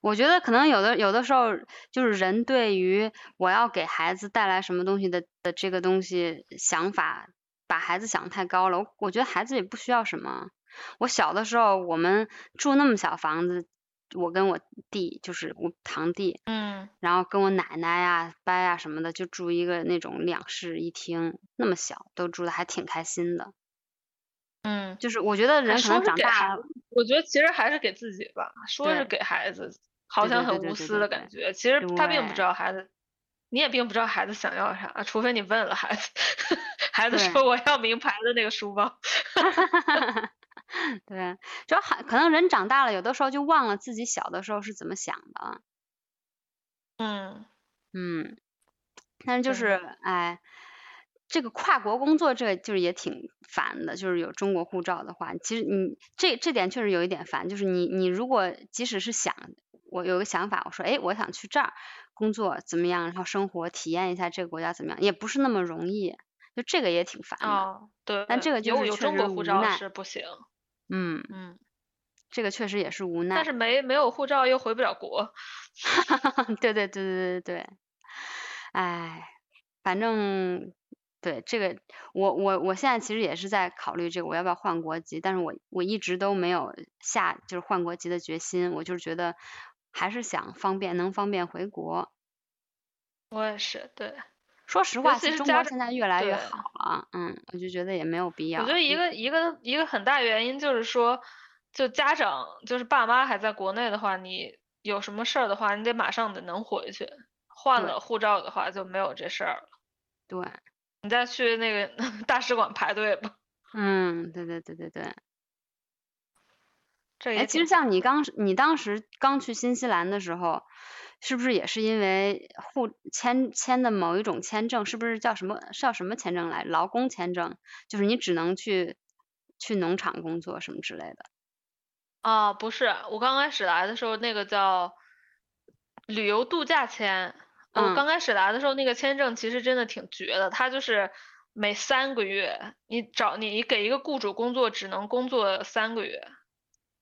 我觉得可能有的有的时候就是人对于我要给孩子带来什么东西的的这个东西想法，把孩子想得太高了。我我觉得孩子也不需要什么。我小的时候，我们住那么小房子，我跟我弟就是我堂弟，嗯然后跟我奶奶呀、伯呀什么的，就住一个那种两室一厅，那么小，都住的还挺开心的。嗯，就是我觉得人可能长大我觉得其实还是给自己吧，说是给孩子，好像很无私的感觉，其实他并不知道孩子，你也并不知道孩子想要啥，除非你问了孩子，孩子说我要名牌的那个书包。对，主要还可能人长大了，有的时候就忘了自己小的时候是怎么想的。嗯嗯，但是就是哎，这个跨国工作这个就是也挺烦的，就是有中国护照的话，其实你这这点确实有一点烦，就是你你如果即使是想我有个想法，我说哎我想去这儿工作怎么样，然后生活体验一下这个国家怎么样，也不是那么容易，就这个也挺烦的。哦，对，但这个就有有是确实无中国护照奈是不行，嗯，嗯，这个确实也是无奈。但是没没有护照又回不了国。对对对对对对，哎，反正对这个，我我我现在其实也是在考虑这个，我要不要换国籍，但是我我一直都没有下就是换国籍的决心，我就是觉得还是想方便能方便回国。我也是，对，说实话，其其实中国现在越来越好了，嗯，我就觉得也没有必要。我觉得一个一个一个很大原因就是说，就家长就是爸妈还在国内的话，你有什么事儿的话，你得马上得能回去。换了护照的话就没有这事儿了。对，你再去那个 大使馆排队吧。嗯，对对对对对。哎，这也其实像你刚你当时刚去新西兰的时候，是不是也是因为护签签的某一种签证，是不是叫什么叫什么签证来？劳工签证，就是你只能去去农场工作什么之类的。啊，不是，我刚开始来的时候那个叫旅游度假签。我嗯刚开始来的时候那个签证其实真的挺绝的，它就是每三个月你找你给一个雇主工作只能工作三个月，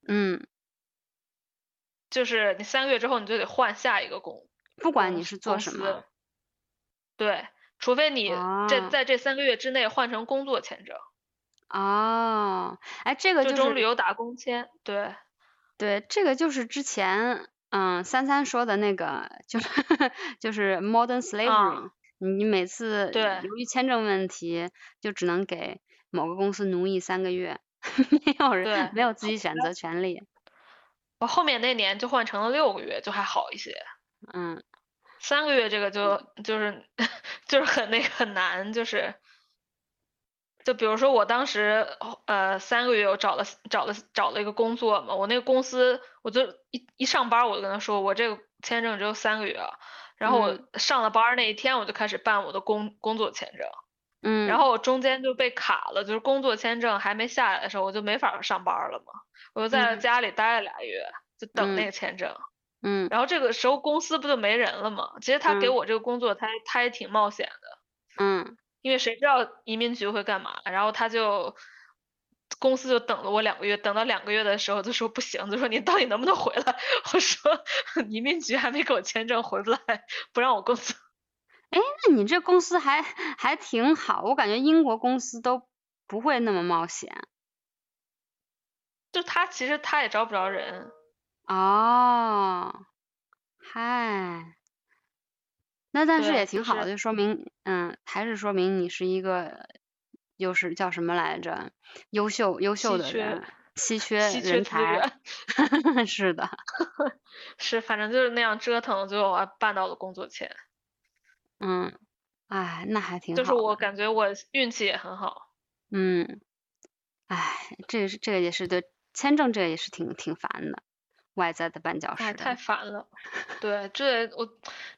嗯，就是你三个月之后你就得换下一个工。不管你是做什么。对，除非你这啊在这三个月之内换成工作签证，哦，哎，这个就这种旅游打工签。对，对，这个就是之前嗯三三说的那个，就是 就是 modern slavery，、啊你你每次对由于签证问题，就只能给某个公司奴役三个月，没有人对没有自己选择权利。我后面那年就换成了六个月，就还好一些。嗯三个月这个就就是 就是很那个很难，就是就比如说我当时呃三个月我找了找了找了一个工作嘛，我那个公司我就一一上班我就跟他说我这个签证只有三个月啊，然后嗯。我上了班那一天我就开始办我的工工作签证，嗯，然后我中间就被卡了，就是工作签证还没下来的时候我就没法上班了嘛，我就在嗯。家里待了俩月，就等那嗯个签证。嗯。然后这个时候公司不就没人了吗？其实他给嗯。我这个工作，他他也挺冒险的，嗯因为谁知道移民局会干嘛？然后他就公司就等了我两个月，等到两个月的时候就说不行，就说你到底能不能回来？我说移民局还没给我签证，回不来，不让我工作。那你这公司还还挺好，我感觉英国公司都不会那么冒险。就他其实他也招不着人，哦，嗨，那但是也挺好的，就说明，嗯，还是说明你是一个，又是叫什么来着？优秀优秀的人，稀缺稀缺人才，是的，是反正就是那样折腾，最后我还办到了工作签，嗯，哎，那还挺就是，我感觉我运气也很好。嗯，哎，这个是这个也是对签证这个也是挺挺烦的，外在的绊脚哎，石，太烦了。对，这我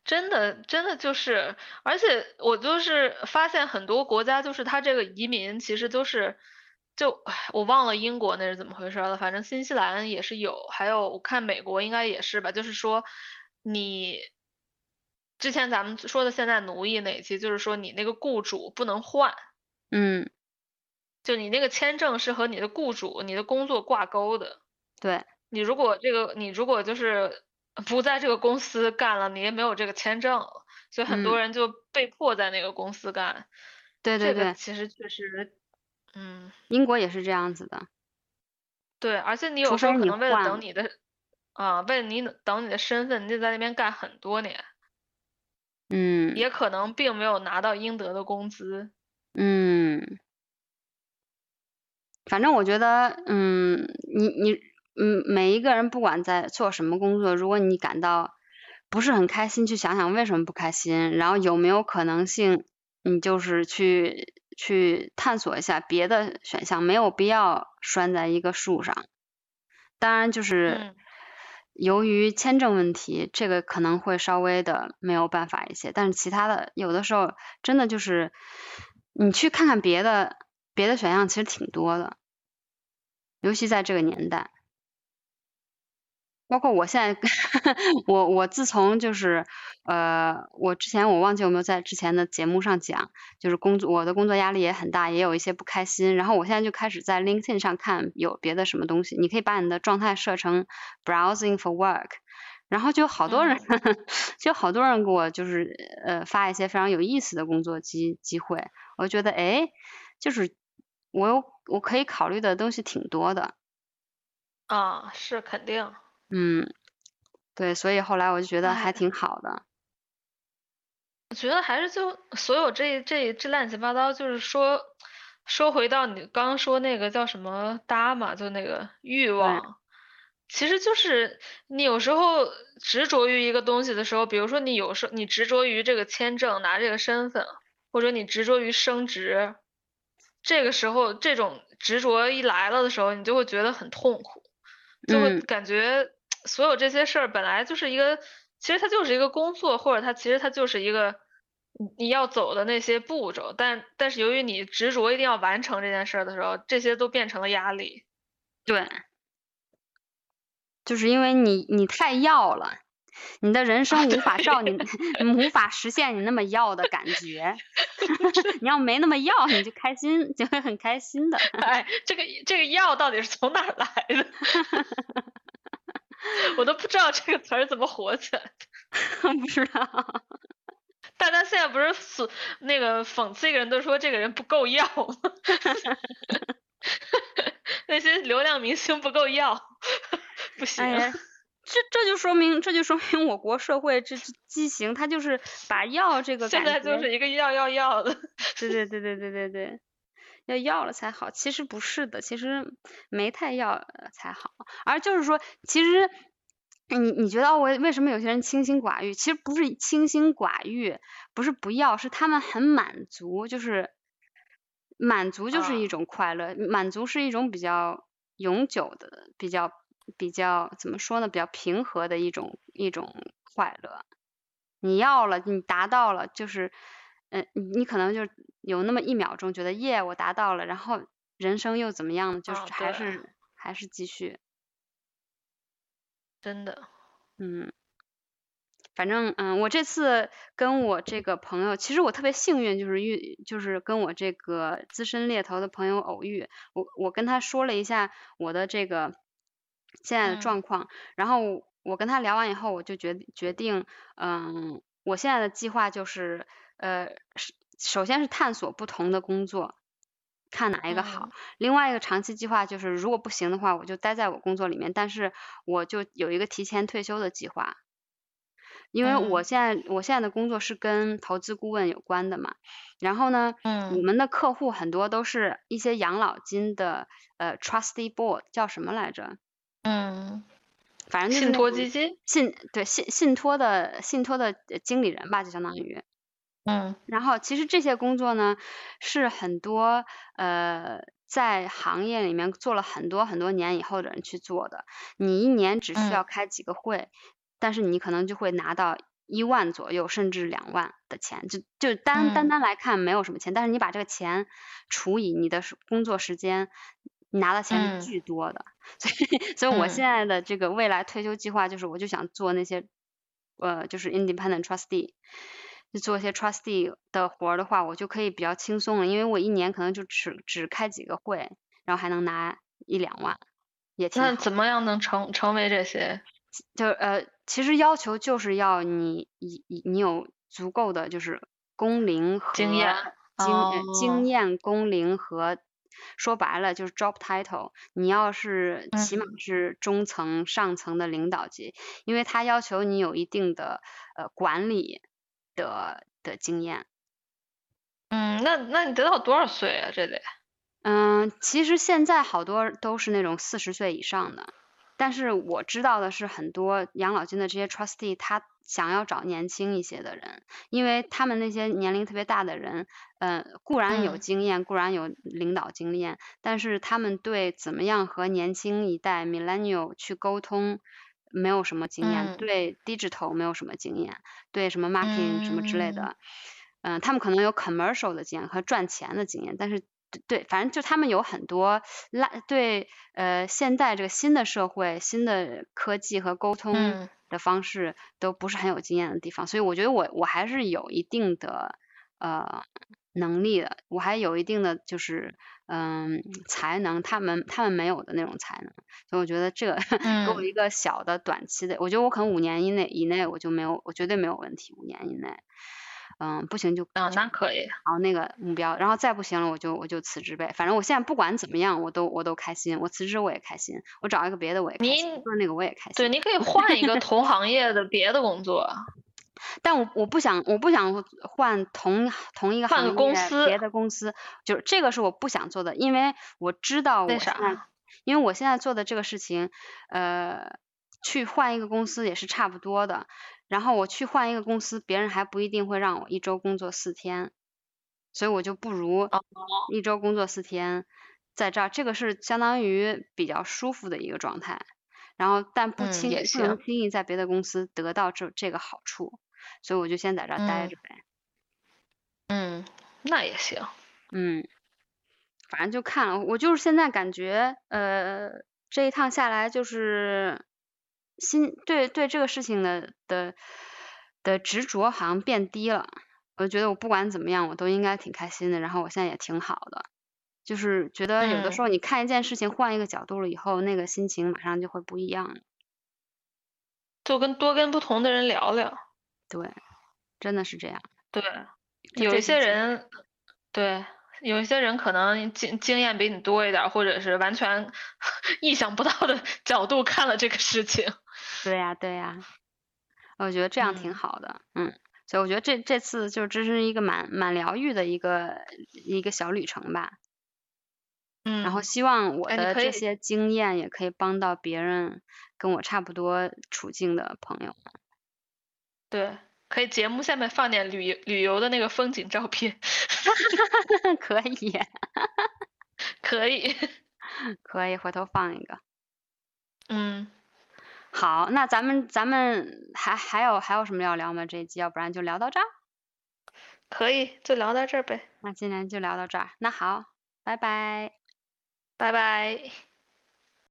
真的真的就是，而且我就是发现很多国家就是他这个移民其实都是，就唉我忘了英国那是怎么回事儿了，反正新西兰也是有，还有我看美国应该也是吧，就是说你之前咱们说的现在奴役那一期，就是说你那个雇主不能换，嗯，就你那个签证是和你的雇主、你的工作挂钩的。对，你如果这个，你如果就是不在这个公司干了，你也没有这个签证，所以很多嗯人就被迫在那个公司干。对对对，这个其实确实，嗯，英国也是这样子的，对，而且你有时候可能为了等你的，啊，为了你等你的身份，你得在那边干很多年，嗯也可能并没有拿到应得的工资。嗯。反正我觉得，嗯，你你嗯，每一个人不管在做什么工作，如果你感到不是很开心，去想想为什么不开心，然后有没有可能性，你就是去去探索一下别的选项，没有必要拴在一个树上。当然，就是嗯由于签证问题，这个可能会稍微的没有办法一些，但是其他的有的时候真的就是你去看看别的别的选项，其实挺多的，尤其在这个年代。包括我现在，我我自从就是呃，我之前我忘记有没有在之前的节目上讲，就是工作我的工作压力也很大，也有一些不开心。然后我现在就开始在 LinkedIn 上看有别的什么东西，你可以把你的状态设成 browsing for work，然后就有好多人，就有好多人给我就是呃发一些非常有意思的工作机机会，我觉得哎，就是我有我可以考虑的东西挺多的。啊，是肯定。嗯，对，所以后来我就觉得还哎挺好的。我觉得还是就所有这这这乱七八糟，就是说说回到你刚刚说那个叫什么搭嘛，就那个欲望，其实就是你有时候执着于一个东西的时候，比如说你有时候你执着于这个签证，拿这个身份，或者你执着于升职，这个时候这种执着一来了的时候，你就会觉得很痛苦，就会嗯。感觉所有这些事儿本来就是一个，其实它就是一个工作，或者它其实它就是一个你你要走的那些步骤，但但是由于你执着一定要完成这件事儿的时候，这些都变成了压力。对，就是因为你你太要了，你的人生无法照你无法实现你那么要的感觉。你要没那么要，你就开心，就会很开心的。哎，这个这个要到底是从哪儿来的？我都不知道这个词儿怎么火起来的。不知道，大家现在不是讽那个讽刺一个人，都说这个人不够要吗？那些流量明星不够要，不行。哎，这这就说明这就说明我国社会这这畸形，他就是把要这个现在就是一个要要要的。对对对对对对对，要要了才好。其实不是的，其实没太要呃才好。而就是说，其实你你觉得哦我为什么有些人清心寡欲？其实不是清心寡欲，不是不要，是他们很满足，就是满足就是啊一种快乐，满足是一种比较永久的、比较比较怎么说呢？比较平和的一种一种快乐。你要了，你达到了，就是，嗯、你你可能就有那么一秒钟觉得耶，我达到了，然后人生又怎么样呢？就是还是、还是继续，真的，嗯，反正嗯，我这次跟我这个朋友，其实我特别幸运，就是遇就是跟我这个资深猎头的朋友偶遇，我我跟他说了一下我的这个现在的嗯。状况，然后我跟他聊完以后，我就决决定，嗯，我现在的计划就是，呃，是首先是探索不同的工作。看哪一个好，嗯另外一个长期计划就是，如果不行的话，我就待在我工作里面，但是我就有一个提前退休的计划。因为我嗯现在我现在的工作是跟投资顾问有关的嘛，然后呢，我嗯们的客户很多都是一些养老金的呃 trustee board 叫什么来着？嗯，反正信托基金，信对信信托的信托的呃经理人吧，就相当于。嗯然后其实这些工作呢，是很多呃在行业里面做了很多很多年以后的人去做的。你一年只需要嗯开几个会，但是你可能就会拿到一万左右，甚至两万的钱。就就单单嗯单来看没有什么钱，但是你把这个钱除以你的工作时间，你拿的钱嗯是巨多的。所以，所以我嗯现在的这个未来退休计划就是，我就想做那些呃，就是 independent trustee。就做一些 trustee 的活儿的话，我就可以比较轻松了，因为我一年可能就只只开几个会，然后还能拿一两万，也挺好。那怎么样能成成为这些？就呃，其实要求就是要你你你你有足够的就是工龄和经验经经验、工龄和说白了就是 job title。你要是起码嗯是中层、上层的领导级，因为他要求你有一定的呃管理的的经验。嗯，那那你得到多少岁啊？这得，嗯，其实现在好多都是那种四十岁以上的，但是我知道的是很多养老金的这些 trustee，他想要找年轻一些的人，因为他们那些年龄特别大的人，嗯，固然有嗯经验，固然有领导经验，但是他们对怎么样和年轻一代 millennial 去沟通。没有什么经验，嗯。对 digital 没有什么经验，对什么 marketing 什么之类嗯的，嗯，他们可能有 commercial 的经验和赚钱的经验，但是对对，反正就他们有很多拉对呃现在这个新的社会、新的科技和沟通嗯。的方式都不是很有经验的地方，所以我觉得我我还是有一定的呃能力的，我还有一定的就是嗯才能，他们他们没有的那种才能，所以我觉得这个 给我嗯一个小的短期的，我觉得我可能五年以内以内我就没有，我绝对没有问题，五年以内。嗯，不行就啊，那可以。然后那个目标，然后再不行了我就我就辞职呗。反正我现在不管怎么样，我都我都开心。我辞职我也开心，我找一个别的我也开心，那个我也开心。对，你可以换一个 同行业的别的工作。但我我不想我不想换同同一个换个行业公司别的公司，就是这个是我不想做的，因为我知道我为现在啥？因为我现在做的这个事情，呃，去换一个公司也是差不多的。然后我去换一个公司，别人还不一定会让我一周工作四天。所以我就不如一周工作四天，在这儿，这个是相当于比较舒服的一个状态。然后，但不轻不能轻易在别的公司得到这这个好处，所以我就先在这儿待着呗。嗯，那也行。嗯，反正就看了，我就是现在感觉，呃，这一趟下来就是心对对这个事情的的的执着好像变低了。我觉得我不管怎么样，我都应该挺开心的。然后我现在也挺好的。就是觉得有的时候你看一件事情换一个角度了以后，那个心情马上就会不一样。就跟多跟不同的人聊聊。对，真的是这样。对，有一些人，对，有一些人可能经经验比你多一点，或者是完全 意想不到的 角度看了这个事情。对呀，对呀。我觉得这样挺好的，嗯。所以我觉得这这次就这是一个蛮蛮疗愈的一个一个小旅程吧。嗯，然后希望我的这些经验也可以帮到别人跟我差不多处境的朋友。对，可以节目下面放点旅旅游的那个风景照片。可以，可以，可以，回头放一个。嗯，好，那咱们咱们还还有还有什么要聊吗？这一集，要不然就聊到这儿。可以，就聊到这儿呗。那今天就聊到这儿。那好，拜拜。拜拜。